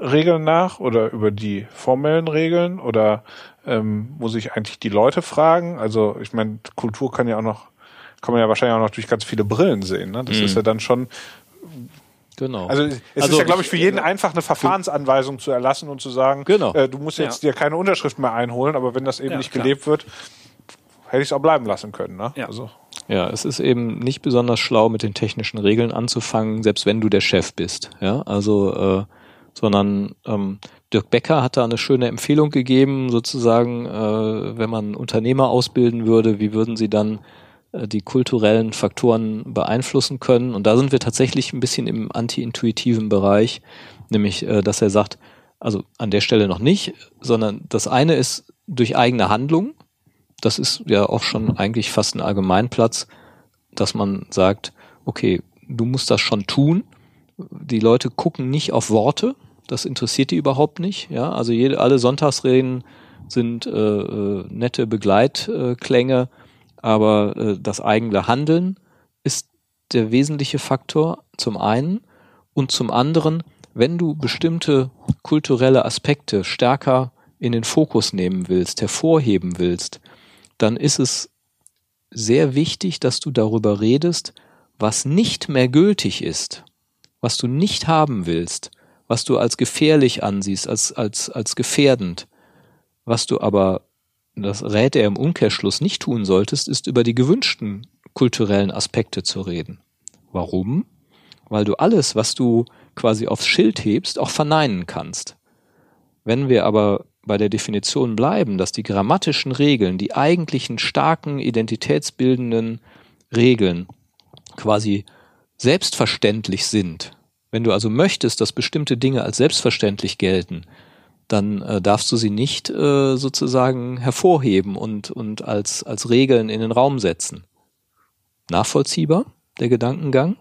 Regeln nach oder über die formellen Regeln oder ähm, muss ich eigentlich die Leute fragen? Also ich meine, Kultur kann ja auch noch kann man ja wahrscheinlich auch noch durch ganz viele Brillen sehen. Ne? Das mhm. ist ja dann schon Genau. Also es also, ist ja, glaube ich, für jeden einfach eine Verfahrensanweisung zu erlassen und zu sagen, genau. äh, du musst jetzt ja. dir keine Unterschrift mehr einholen, aber wenn das eben ja, nicht klar. gelebt wird, hätte ich es auch bleiben lassen können. Ne? Ja. Also. ja, es ist eben nicht besonders schlau, mit den technischen Regeln anzufangen, selbst wenn du der Chef bist. Ja, also äh, sondern ähm, Dirk Becker hat da eine schöne Empfehlung gegeben, sozusagen, äh, wenn man Unternehmer ausbilden würde, wie würden sie dann äh, die kulturellen Faktoren beeinflussen können. Und da sind wir tatsächlich ein bisschen im anti-intuitiven Bereich, nämlich, äh, dass er sagt, also an der Stelle noch nicht, sondern das eine ist durch eigene Handlung. Das ist ja auch schon eigentlich fast ein Allgemeinplatz, dass man sagt, okay, du musst das schon tun. Die Leute gucken nicht auf Worte, das interessiert die überhaupt nicht. Ja, also jede, alle Sonntagsreden sind äh, äh nette Begleitklänge aber äh, das eigene Handeln ist der wesentliche Faktor zum einen. Und zum anderen, wenn du bestimmte kulturelle Aspekte stärker in den Fokus nehmen willst, hervorheben willst, dann ist es sehr wichtig, dass du darüber redest, was nicht mehr gültig ist, was du nicht haben willst, was du als gefährlich ansiehst, als, als, als gefährdend, was du aber das rät er im Umkehrschluss nicht tun solltest, ist über die gewünschten kulturellen Aspekte zu reden. Warum? Weil du alles, was du quasi aufs Schild hebst, auch verneinen kannst. Wenn wir aber bei der Definition bleiben, dass die grammatischen Regeln, die eigentlichen starken identitätsbildenden Regeln quasi selbstverständlich sind, wenn du also möchtest, dass bestimmte Dinge als selbstverständlich gelten, dann äh, darfst du sie nicht äh, sozusagen hervorheben und, und als, als Regeln in den Raum setzen. Nachvollziehbar, der Gedankengang?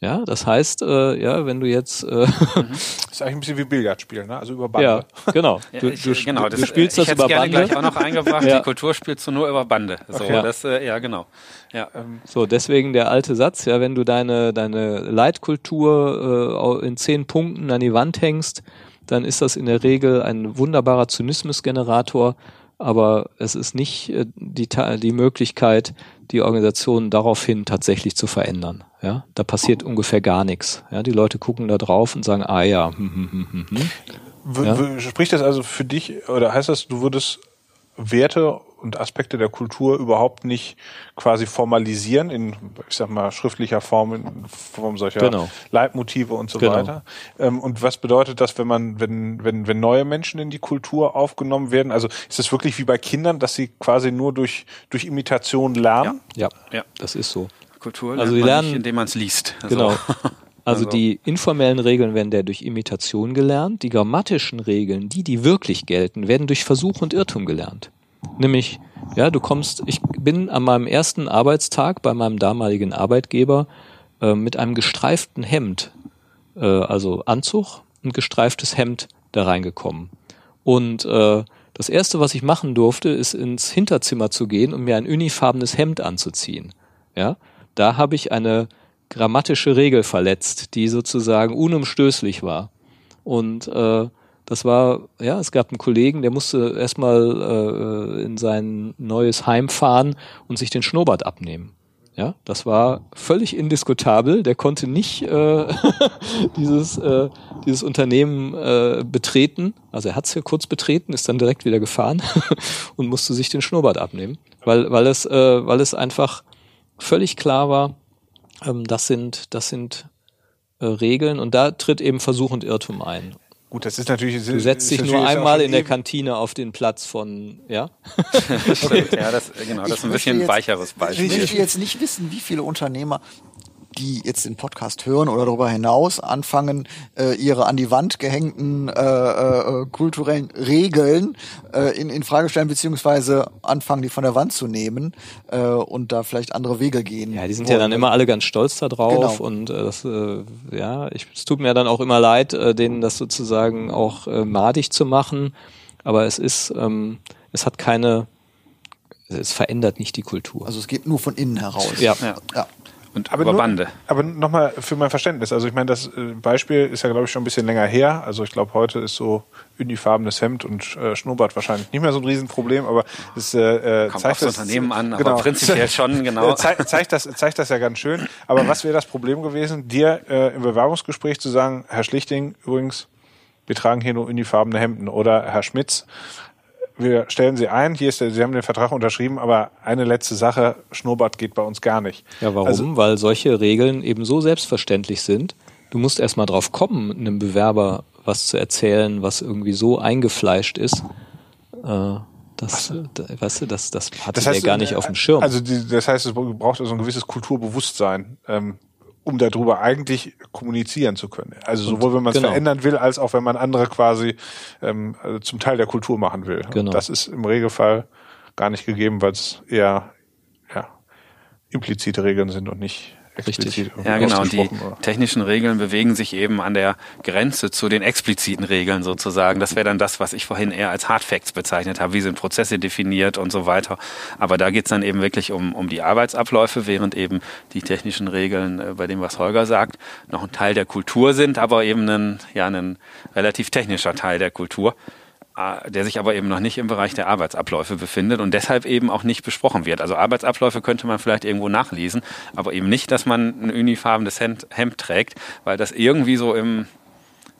Ja, das heißt, äh, ja, wenn du jetzt äh, das ist eigentlich ein bisschen wie Billard spielen, ne? Also über Bande. Ja, genau. Du, du, genau, das, du spielst das über Bande. Ich gleich auch noch eingebracht. ja. Die Kultur spielst du nur über Bande. So, okay. das, äh, ja, genau. Ja. Ähm. So, deswegen der alte Satz, ja, wenn du deine deine Leitkultur äh, in zehn Punkten an die Wand hängst, dann ist das in der Regel ein wunderbarer Zynismusgenerator, aber es ist nicht äh, die, die Möglichkeit, die Organisation daraufhin tatsächlich zu verändern. Ja, da passiert ungefähr gar nichts. Ja, die Leute gucken da drauf und sagen, ah ja, hm, hm, hm, hm, hm. Ja. Spricht das also für dich, oder heißt das, du würdest Werte und Aspekte der Kultur überhaupt nicht quasi formalisieren in, ich sag mal, schriftlicher Form, in Form solcher Genau. Leitmotive und so Genau. weiter? Ähm, und was bedeutet das, wenn man, wenn, wenn, wenn neue Menschen in die Kultur aufgenommen werden? Also ist es wirklich wie bei Kindern, dass sie quasi nur durch, durch Imitation lernen? ja, Ja. das ist so. Kultur Also man lernen- nicht, indem man es liest. Genau. Also, Also Also- die informellen Regeln werden der durch Imitation gelernt. Die grammatischen Regeln, die, die wirklich gelten, werden durch Versuch und Irrtum gelernt. Nämlich, ja, du kommst, ich bin an meinem ersten Arbeitstag bei meinem damaligen Arbeitgeber äh, mit einem gestreiften Hemd, äh, also Anzug und gestreiftes Hemd da reingekommen. Und äh, das erste, was ich machen durfte, ist ins Hinterzimmer zu gehen und mir ein unifarbenes Hemd anzuziehen. Ja, da habe ich eine grammatische Regel verletzt, die sozusagen unumstößlich war. Und äh, das war, ja, es gab einen Kollegen, der musste erstmal äh, in sein neues Heim fahren und sich den Schnurrbart abnehmen. Ja, das war völlig indiskutabel. Der konnte nicht äh, dieses, äh, dieses Unternehmen äh, betreten. Also er hat es ja kurz betreten, ist dann direkt wieder gefahren und musste sich den Schnurrbart abnehmen, weil, weil, es, äh, weil es einfach völlig klar war, ähm, das sind, das sind äh, Regeln und da tritt eben Versuch und Irrtum ein. Gut, das ist natürlich. Du setzt dich nur einmal in der Kantine auf den Platz von, ja? ja, das, genau, das Ich ist ein bisschen jetzt- weicheres Ich Beispiel. möchte jetzt nicht wissen, wie viele Unternehmer die jetzt den Podcast hören oder darüber hinaus anfangen, äh, ihre an die Wand gehängten äh, äh, kulturellen Regeln äh, in, in Frage stellen, beziehungsweise anfangen, die von der Wand zu nehmen äh, und da vielleicht andere Wege gehen. Ja, die sind ja dann immer alle ganz stolz da drauf Genau. und äh, das, äh, ja, ich, es tut mir dann auch immer leid, äh, denen das sozusagen auch äh, madig zu machen, aber es ist, ähm, es hat keine, es verändert nicht die Kultur. Also es geht nur von innen heraus. ja. Ja. ja. Und Aber über nur, Bande. Aber nochmal für mein Verständnis. Also ich meine, das äh, Beispiel ist ja, glaube ich, schon ein bisschen länger her. Also ich glaube, heute ist so unifarbenes Hemd und äh, Schnurrbart wahrscheinlich nicht mehr so ein Riesenproblem, aber es äh, äh, Kommt zeigt das, Unternehmen an, aber genau. prinzipiell schon, genau. Zeigt, zeigt, das, zeigt das ja ganz schön. Aber was wäre das Problem gewesen, dir äh, im Bewerbungsgespräch zu sagen, Herr Schlichting, übrigens, wir tragen hier nur unifarbene Hemden oder Herr Schmitz, wir stellen Sie ein, hier ist der, Sie haben den Vertrag unterschrieben, aber eine letzte Sache, Schnurrbart geht bei uns gar nicht. Ja, warum? Also, Weil solche Regeln eben so selbstverständlich sind. Du musst erst mal drauf kommen, einem Bewerber was zu erzählen, was irgendwie so eingefleischt ist. Äh, das, da, weißt du, das, das hatte der gar nicht auf dem Schirm. Also die, das heißt, es braucht also ein gewisses Kulturbewusstsein, ähm, um darüber eigentlich kommunizieren zu können. Also sowohl wenn man es genau. verändern will, als auch wenn man andere quasi ähm, also zum Teil der Kultur machen will. Genau. Und das ist im Regelfall gar nicht gegeben, weil es eher ja, implizite Regeln sind und nicht explizit Ja, genau. Und die oder? technischen Regeln bewegen sich eben an der Grenze zu den expliziten Regeln sozusagen. Das wäre dann das, was ich vorhin eher als Hard Facts bezeichnet habe. Wie sind Prozesse definiert und so weiter. Aber da geht's dann eben wirklich um, um die Arbeitsabläufe, während eben die technischen Regeln, äh, bei dem, was Holger sagt, noch ein Teil der Kultur sind, aber eben ein, ja, ein relativ technischer Teil der Kultur der sich aber eben noch nicht im Bereich der Arbeitsabläufe befindet und deshalb eben auch nicht besprochen wird. Also Arbeitsabläufe könnte man vielleicht irgendwo nachlesen, aber eben nicht, dass man ein unifarbenes Hemd, Hemd trägt, weil das irgendwie so im,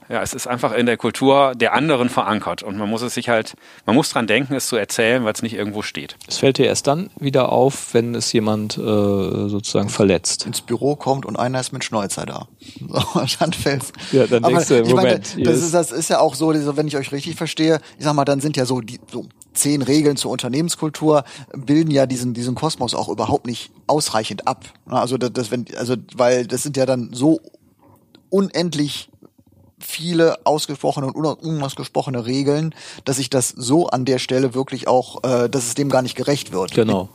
ja, es ist einfach in der Kultur der anderen verankert und man muss es sich halt, man muss dran denken, es zu erzählen, weil es nicht irgendwo steht. es fällt dir erst dann wieder auf, wenn es jemand äh, sozusagen verletzt. ins Büro kommt und einer ist mit Schnäuzer da. So, dann fällt's. Ja, dann denkst du, ich meine, Moment, hier das ist- das ist ja auch so, wenn ich euch richtig verstehe, ich sag mal, dann sind ja so die so zehn Regeln zur Unternehmenskultur bilden ja diesen diesen Kosmos auch überhaupt nicht ausreichend ab. Also das, das wenn also weil das sind ja dann so unendlich viele ausgesprochene und una- unausgesprochene Regeln, dass ich das so an der Stelle wirklich auch, äh, dass es dem gar nicht gerecht wird. Genau.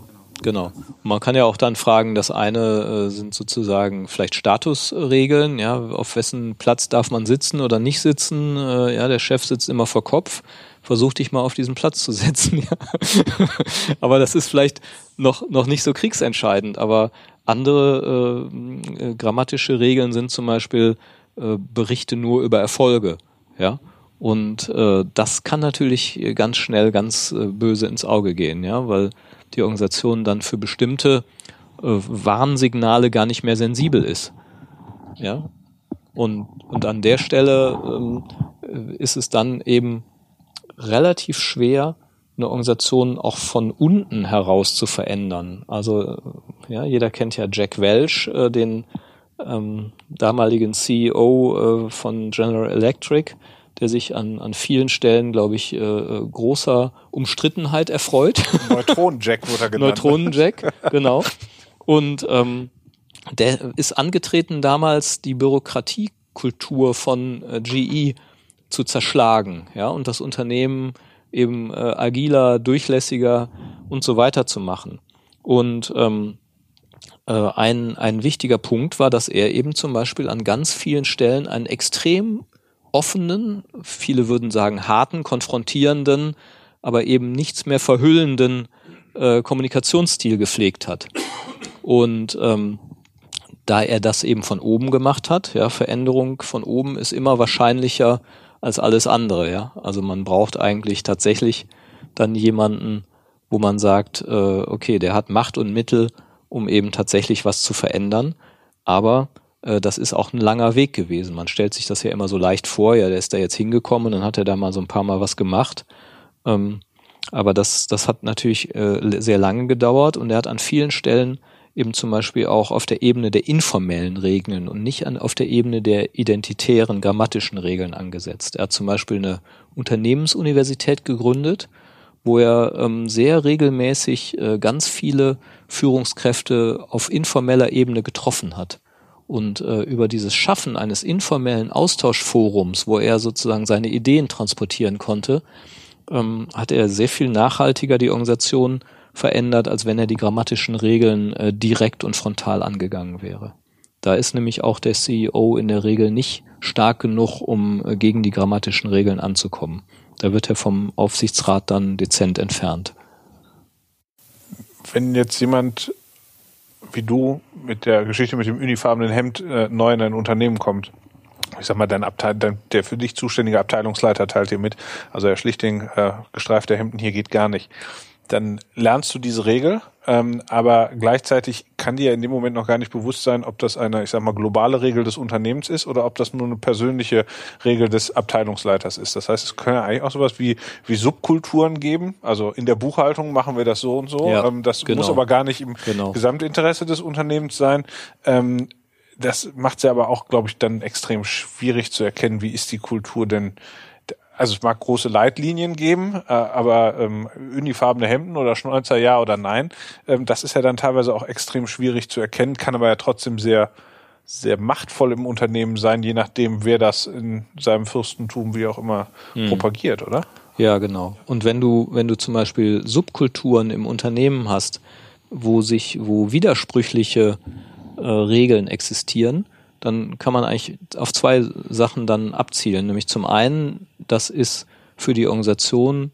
Genau. Man kann ja auch dann fragen, das eine äh, sind sozusagen vielleicht Statusregeln, ja, auf wessen Platz darf man sitzen oder nicht sitzen, äh, ja, der Chef sitzt immer vor Kopf, versuch dich mal auf diesen Platz zu setzen, ja. aber das ist vielleicht noch, noch nicht so kriegsentscheidend, aber andere äh, äh, grammatische Regeln sind zum Beispiel äh, Berichte nur über Erfolge, ja. Und äh, das kann natürlich ganz schnell ganz äh, böse ins Auge gehen, ja, weil die Organisation dann für bestimmte äh, Warnsignale gar nicht mehr sensibel ist. Ja. Und, und an der Stelle ähm, ist es dann eben relativ schwer, eine Organisation auch von unten heraus zu verändern. Also ja, jeder kennt ja Jack Welch, äh, den ähm, damaligen CEO äh, von General Electric, der sich an, an vielen Stellen, glaube ich, äh, äh großer Umstrittenheit erfreut. Neutronenjack wurde er genannt. Neutronenjack, genau. Und ähm, der ist angetreten damals die Bürokratiekultur von äh, GE zu zerschlagen, ja, und das Unternehmen eben äh, agiler, durchlässiger und so weiter zu machen. Und ähm, äh, ein, ein wichtiger Punkt war, dass er eben zum Beispiel an ganz vielen Stellen einen extrem offenen, viele würden sagen harten, konfrontierenden, aber eben nichts mehr verhüllenden äh, Kommunikationsstil gepflegt hat. Und ähm, da er das eben von oben gemacht hat, ja, Veränderung von oben ist immer wahrscheinlicher als alles andere, ja. Also man braucht eigentlich tatsächlich dann jemanden, wo man sagt, äh, okay, der hat Macht und Mittel, um eben tatsächlich was zu verändern. Aber äh, das ist auch ein langer Weg gewesen. Man stellt sich das ja immer so leicht vor, ja, der ist da jetzt hingekommen, dann hat er da mal so ein paar Mal was gemacht. Ähm, aber das, das hat natürlich äh, sehr lange gedauert und er hat an vielen Stellen eben zum Beispiel auch auf der Ebene der informellen Regeln und nicht an, auf der Ebene der identitären grammatischen Regeln angesetzt. Er hat zum Beispiel eine Unternehmensuniversität gegründet, wo er ähm, sehr regelmäßig äh, ganz viele Führungskräfte auf informeller Ebene getroffen hat. Und äh, über dieses Schaffen eines informellen Austauschforums, wo er sozusagen seine Ideen transportieren konnte, ähm, hat er sehr viel nachhaltiger die Organisation verändert, als wenn er die grammatischen Regeln äh, direkt und frontal angegangen wäre. Da ist nämlich auch der CEO in der Regel nicht stark genug, um äh, gegen die grammatischen Regeln anzukommen. Da wird er vom Aufsichtsrat dann dezent entfernt. Wenn jetzt jemand wie du mit der Geschichte mit dem unifarbenen Hemd äh, neu in ein Unternehmen kommt, ich sag mal, dein Abteil, dein, der für dich zuständige Abteilungsleiter teilt dir mit, also Herr Schlichting, äh, gestreifte Hemden hier geht gar nicht dann lernst du diese Regel, ähm, aber gleichzeitig kann dir in dem Moment noch gar nicht bewusst sein, ob das eine, ich sag mal, globale Regel des Unternehmens ist oder ob das nur eine persönliche Regel des Abteilungsleiters ist. Das heißt, es können ja eigentlich auch sowas wie, wie Subkulturen geben. Also in der Buchhaltung machen wir das so und so. Ja, ähm, das genau. muss aber gar nicht im genau. Gesamtinteresse des Unternehmens sein. Ähm, das macht es ja aber auch, glaube ich, dann extrem schwierig zu erkennen, wie ist die Kultur denn also es mag große Leitlinien geben, äh, aber ähm, unifarbene Hemden oder Schnäuzer ja oder nein, ähm, das ist ja dann teilweise auch extrem schwierig zu erkennen, kann aber ja trotzdem sehr sehr machtvoll im Unternehmen sein, je nachdem, wer das in seinem Fürstentum wie auch immer hm. propagiert, oder? Ja, genau. Und wenn du, wenn du zum Beispiel Subkulturen im Unternehmen hast, wo sich, wo widersprüchliche äh, Regeln existieren, dann kann man eigentlich auf zwei Sachen dann abzielen. Nämlich zum einen, das ist für die Organisation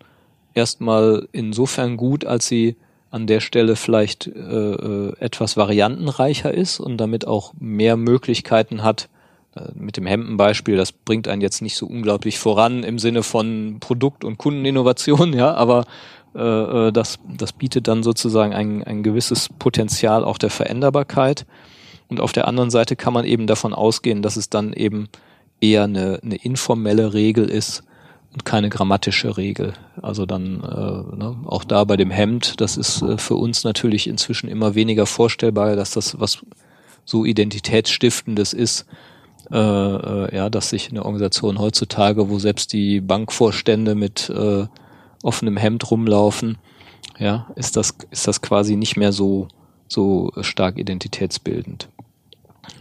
erstmal insofern gut, als sie an der Stelle vielleicht äh, äh, etwas variantenreicher ist und damit auch mehr Möglichkeiten hat, äh, mit dem Hemdenbeispiel, das bringt einen jetzt nicht so unglaublich voran im Sinne von Produkt- und Kundeninnovation, ja, aber äh, äh das, das bietet dann sozusagen ein, ein gewisses Potenzial auch der Veränderbarkeit. Und auf der anderen Seite kann man eben davon ausgehen, dass es dann eben eher eine, eine informelle Regel ist und keine grammatische Regel. Also dann äh, ne, auch da bei dem Hemd, das ist äh, für uns natürlich inzwischen immer weniger vorstellbar, dass das was so identitätsstiftendes ist, äh, äh, ja, dass sich eine Organisation heutzutage, wo selbst die Bankvorstände mit äh, offenem Hemd rumlaufen, ja, ist das ist das quasi nicht mehr so so stark identitätsbildend.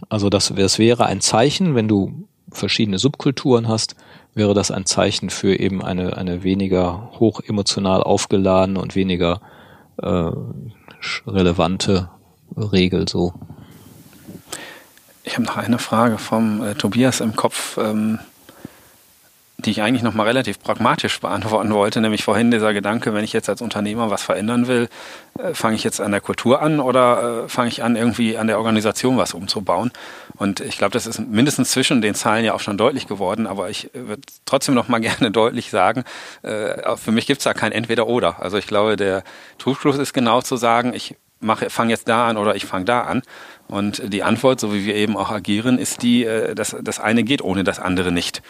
Also das, das wäre ein Zeichen, wenn du verschiedene Subkulturen hast, wäre das ein Zeichen für eben eine, eine weniger hoch emotional aufgeladene und weniger äh, relevante Regel so. Ich habe noch eine Frage vom äh, Tobias im Kopf. Ähm, die ich eigentlich nochmal relativ pragmatisch beantworten wollte, nämlich vorhin dieser Gedanke, wenn ich jetzt als Unternehmer was verändern will, äh, fange ich jetzt an der Kultur an oder äh, fange ich an, irgendwie an der Organisation was umzubauen? Und ich glaube, das ist mindestens zwischen den Zahlen ja auch schon deutlich geworden, aber ich äh, würde trotzdem noch mal gerne deutlich sagen, für mich gibt es da kein Entweder-Oder. Also ich glaube, der Trugschluss ist genau zu sagen, ich mache, fange jetzt da an oder ich fange da an. Und die Antwort, so wie wir eben auch agieren, ist die, äh, dass das eine geht ohne das andere nicht.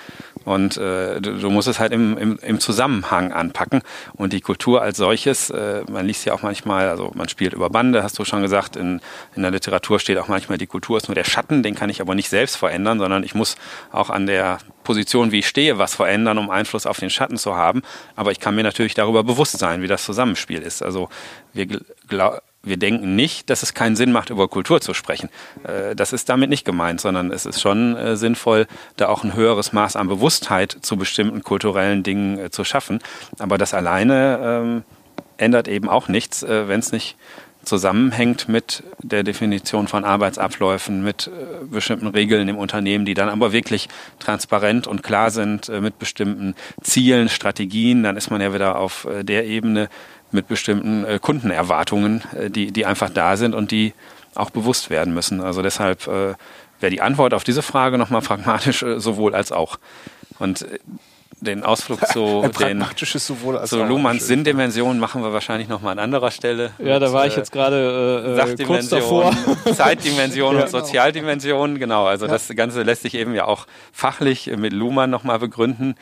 Und äh, du, du musst es halt im, im, im Zusammenhang anpacken. Und die Kultur als solches, äh, man liest ja auch manchmal, also man spielt über Bande, hast du schon gesagt, in, in der Literatur steht auch manchmal, die Kultur ist nur der Schatten, den kann ich aber nicht selbst verändern, sondern ich muss auch an der Position, wie ich stehe, was verändern, um Einfluss auf den Schatten zu haben. Aber ich kann mir natürlich darüber bewusst sein, wie das Zusammenspiel ist. Also wir glauben, wir denken nicht, dass es keinen Sinn macht, über Kultur zu sprechen. Äh, das ist damit nicht gemeint, sondern es ist schon äh, sinnvoll, da auch ein höheres Maß an Bewusstheit zu bestimmten kulturellen Dingen äh, zu schaffen. Aber das alleine ähm, ändert eben auch nichts, wenn es nicht zusammenhängt mit der Definition von Arbeitsabläufen, mit bestimmten Regeln im Unternehmen, die dann aber wirklich transparent und klar sind, mit bestimmten Zielen, Strategien. Dann ist man ja wieder auf der Ebene, mit bestimmten äh, Kundenerwartungen, äh, die, die einfach da sind und die auch bewusst werden müssen. Also deshalb äh, wäre die Antwort auf diese Frage nochmal pragmatisch äh, sowohl als auch. Und äh, den Ausflug zu den zu Luhmanns Sinndimensionen machen wir wahrscheinlich noch mal an anderer Stelle. Ja, da war ich äh, jetzt gerade äh, kurz davor. Zeitdimension ja, und Sozialdimension, genau. Also ja. das Ganze lässt sich eben ja auch fachlich mit Luhmann noch mal begründen,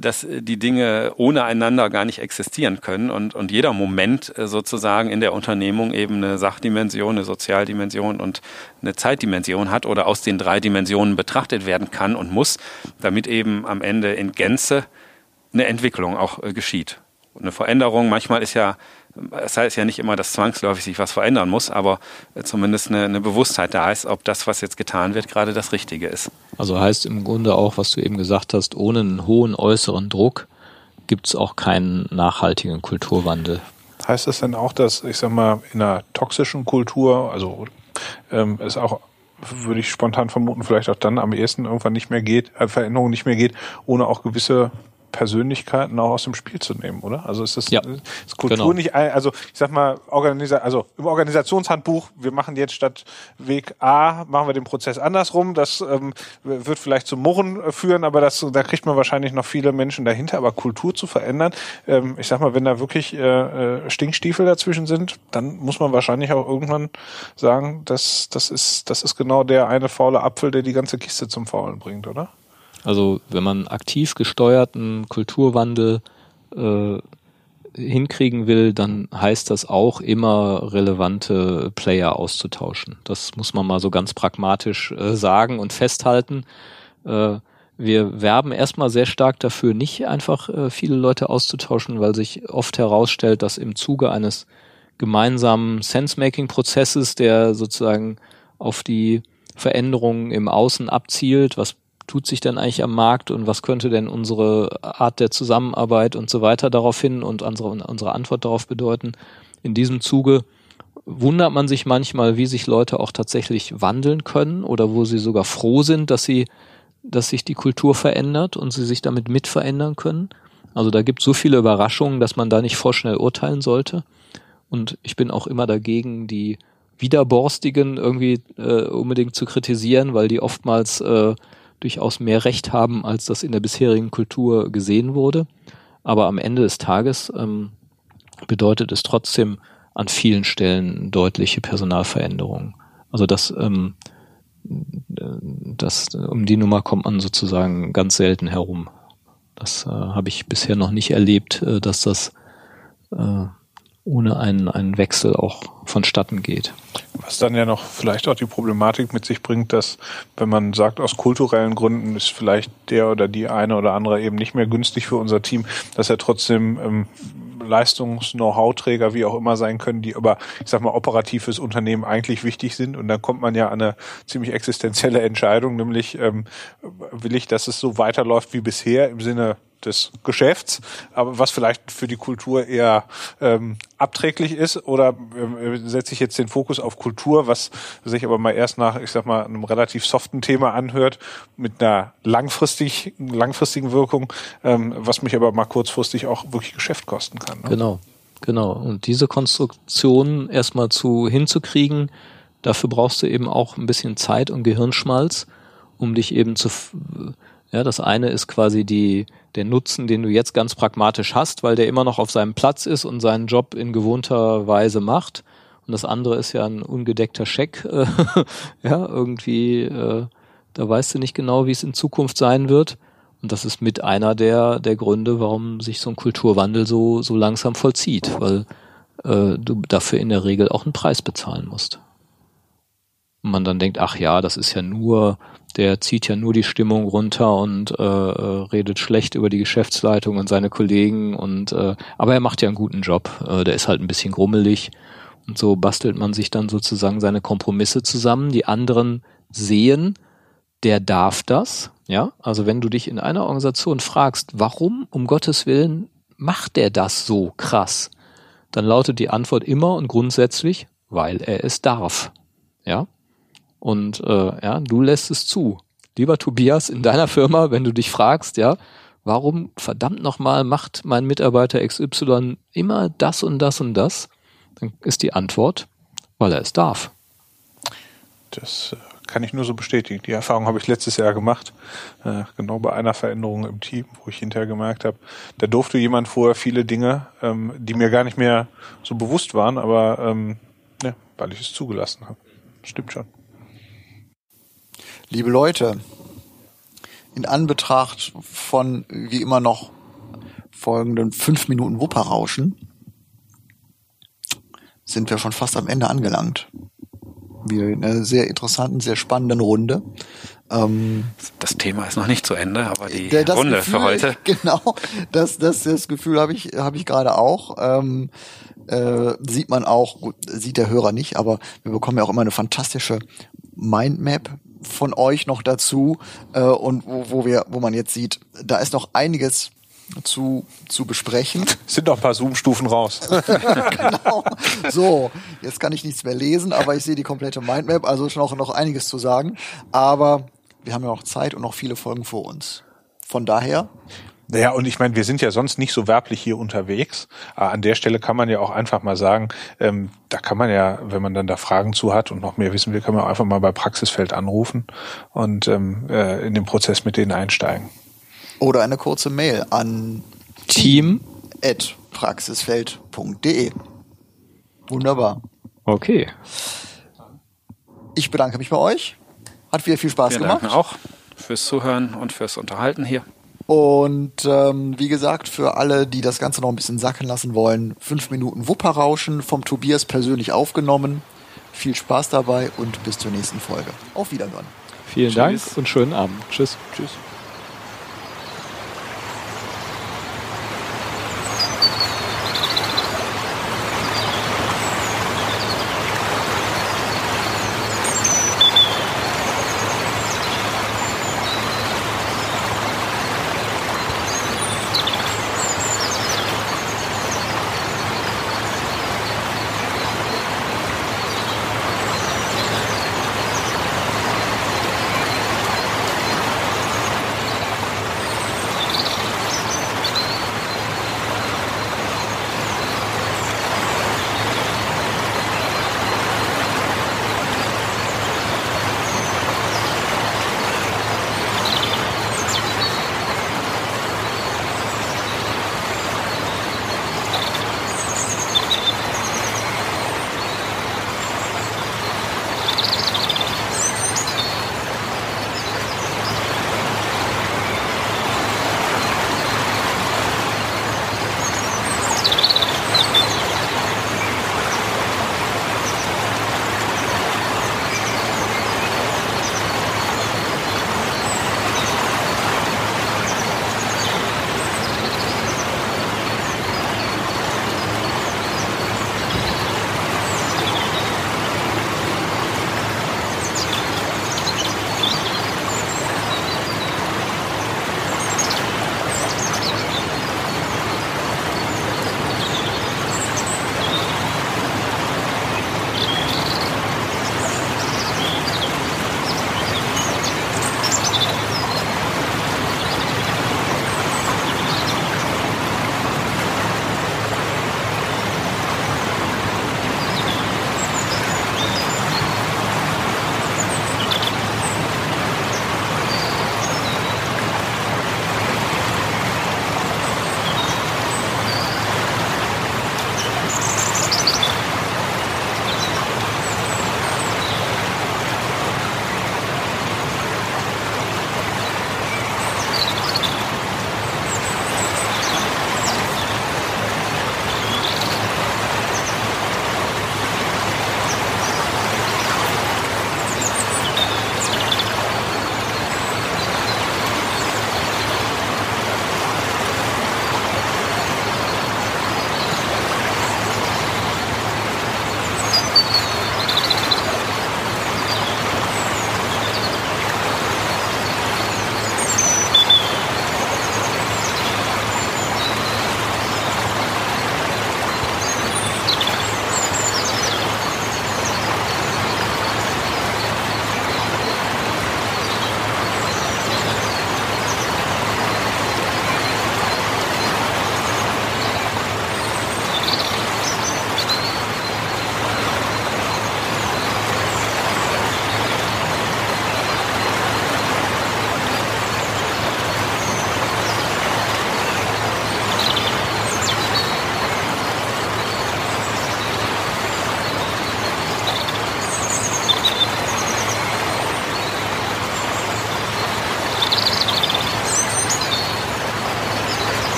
dass die Dinge ohne einander gar nicht existieren können und, und jeder Moment sozusagen in der Unternehmung eben eine Sachdimension, eine Sozialdimension und eine Zeitdimension hat oder aus den drei Dimensionen betrachtet werden kann und muss, damit eben am Ende in Gänze eine Entwicklung auch äh, geschieht. Eine Veränderung, manchmal ist ja, es heißt ja nicht immer, dass zwangsläufig sich was verändern muss, aber äh, zumindest eine, eine Bewusstheit da ist, ob das, was jetzt getan wird, gerade das Richtige ist. Also heißt im Grunde auch, was du eben gesagt hast, ohne einen hohen äußeren Druck gibt es auch keinen nachhaltigen Kulturwandel. Heißt das denn auch, dass, ich sag mal, in einer toxischen Kultur, also ähm, es auch würde ich spontan vermuten, vielleicht auch dann am ehesten irgendwann nicht mehr geht, äh, Veränderung nicht mehr geht, ohne auch gewisse Persönlichkeiten auch aus dem Spiel zu nehmen, oder? Also ist das ja, ist Kultur genau. nicht ein, also ich sag mal, Organisa also im Organisationshandbuch, wir machen jetzt statt Weg A, machen wir den Prozess andersrum. Das ähm, wird vielleicht zum Murren führen, aber das, da kriegt man wahrscheinlich noch viele Menschen dahinter. Aber Kultur zu verändern, ähm, ich sag mal, wenn da wirklich äh, äh, Stinkstiefel dazwischen sind, dann muss man wahrscheinlich auch irgendwann sagen, dass das ist, das ist genau der eine faule Apfel, der die ganze Kiste zum Faulen bringt, oder? Also wenn man aktiv gesteuerten Kulturwandel äh, hinkriegen will, dann heißt das auch immer relevante Player auszutauschen. Das muss man mal so ganz pragmatisch äh, sagen und festhalten. Äh, wir werben erstmal sehr stark dafür, nicht einfach äh, viele Leute auszutauschen, weil sich oft herausstellt, dass im Zuge eines gemeinsamen Sense-Making-Prozesses, der sozusagen auf die Veränderungen im Außen abzielt, was tut sich denn eigentlich am Markt und was könnte denn unsere Art der Zusammenarbeit und so weiter darauf hin und unsere, unsere Antwort darauf bedeuten. In diesem Zuge wundert man sich manchmal, wie sich Leute auch tatsächlich wandeln können oder wo sie sogar froh sind, dass sie, dass sich die Kultur verändert und sie sich damit mit verändern können. Also da gibt es so viele Überraschungen, dass man da nicht vorschnell urteilen sollte. Und ich bin auch immer dagegen, die Widerborstigen irgendwie äh, unbedingt zu kritisieren, weil die oftmals äh, durchaus mehr Recht haben, als das in der bisherigen Kultur gesehen wurde. Aber am Ende des Tages ähm, bedeutet es trotzdem an vielen Stellen deutliche Personalveränderungen. Also das, ähm, das, um die Nummer kommt man sozusagen ganz selten herum. Das äh, habe ich bisher noch nicht erlebt, äh, dass das äh, ohne einen, einen Wechsel auch vonstatten geht. Was dann ja noch vielleicht auch die Problematik mit sich bringt, dass wenn man sagt, aus kulturellen Gründen ist vielleicht der oder die eine oder andere eben nicht mehr günstig für unser Team, dass er trotzdem ähm, Leistungs-Know-how-Träger, wie auch immer sein können, die aber, ich sag mal, operativ fürs Unternehmen eigentlich wichtig sind. Und dann kommt man ja an eine ziemlich existenzielle Entscheidung, nämlich ähm, will ich, dass es so weiterläuft wie bisher im Sinne des Geschäfts, aber was vielleicht für die Kultur eher ähm, abträglich ist? Oder äh, setze ich jetzt den Fokus auf Kultur, was sich aber mal erst nach, ich sag mal, einem relativ soften Thema anhört, mit einer langfristig, langfristigen Wirkung, ähm, was mich aber mal kurzfristig auch wirklich Geschäft kosten kann. Ne? Genau, genau. Und diese Konstruktion erstmal zu hinzukriegen, dafür brauchst du eben auch ein bisschen Zeit und Gehirnschmalz, um dich eben zu ja, das eine ist quasi die, der Nutzen, den du jetzt ganz pragmatisch hast, weil der immer noch auf seinem Platz ist und seinen Job in gewohnter Weise macht. Und das andere ist ja ein ungedeckter Scheck. Äh, ja, irgendwie, äh, da weißt du nicht genau, wie es in Zukunft sein wird. Und das ist mit einer der, der Gründe, warum sich so ein Kulturwandel so, so langsam vollzieht, weil äh, du dafür in der Regel auch einen Preis bezahlen musst. Und man dann denkt, ach ja, das ist ja nur der zieht ja nur die Stimmung runter und äh, äh, redet schlecht über die Geschäftsleitung und seine Kollegen und äh, aber er macht ja einen guten Job. Äh, der ist halt ein bisschen grummelig und so bastelt man sich dann sozusagen seine Kompromisse zusammen. Die anderen sehen, der darf das. Ja, also wenn du dich in einer Organisation fragst, warum um Gottes Willen macht der das so krass, dann lautet die Antwort immer und grundsätzlich, weil er es darf. Ja, und äh, ja, du lässt es zu. Lieber Tobias, in deiner Firma, wenn du dich fragst, ja, warum verdammt nochmal macht mein Mitarbeiter XY immer das und das und das, dann ist die Antwort, weil er es darf. Das äh, kann ich nur so bestätigen. Die Erfahrung habe ich letztes Jahr gemacht, äh, genau bei einer Veränderung im Team, wo ich hinterher gemerkt habe, da durfte jemand vorher viele Dinge, ähm, die mir gar nicht mehr so bewusst waren, aber ähm, ja, weil ich es zugelassen habe. Stimmt schon. Liebe Leute, in Anbetracht von wie immer noch folgenden fünf Minuten Wupperrauschen sind wir schon fast am Ende angelangt. Wieder in einer sehr interessanten, sehr spannenden Runde. Ähm, das Thema ist noch nicht zu Ende, aber die Runde Gefühl, für heute. Genau, das, das, das Gefühl habe ich, habe ich gerade auch. Ähm, äh, sieht man auch, sieht der Hörer nicht, aber wir bekommen ja auch immer eine fantastische Mindmap von euch noch dazu äh, und wo, wo wir, wo man jetzt sieht, da ist noch einiges zu, zu besprechen. Sind noch ein paar Zoom-Stufen raus. genau. So, jetzt kann ich nichts mehr lesen, aber ich sehe die komplette Mindmap, also schon noch, noch einiges zu sagen. Aber wir haben ja noch Zeit und noch viele Folgen vor uns. Von daher naja, und ich meine, wir sind ja sonst nicht so werblich hier unterwegs. Aber an der Stelle kann man ja auch einfach mal sagen, ähm, da kann man ja, wenn man dann da Fragen zu hat und noch mehr wissen will, kann man einfach mal bei Praxisfeld anrufen und ähm, äh, in den Prozess mit denen einsteigen. Oder eine kurze Mail an team.praxisfeld.de. Wunderbar. Okay. Ich bedanke mich bei euch. Hat wieder viel Spaß Wir gemacht. Danken auch fürs Zuhören und fürs Unterhalten hier. Und ähm, wie gesagt, für alle, die das Ganze noch ein bisschen sacken lassen wollen, fünf Minuten Wupperrauschen vom Tobias persönlich aufgenommen. Viel Spaß dabei und bis zur nächsten Folge. Auf Wiederhören. Vielen Tschüss. Dank und schönen Abend. Tschüss. Tschüss.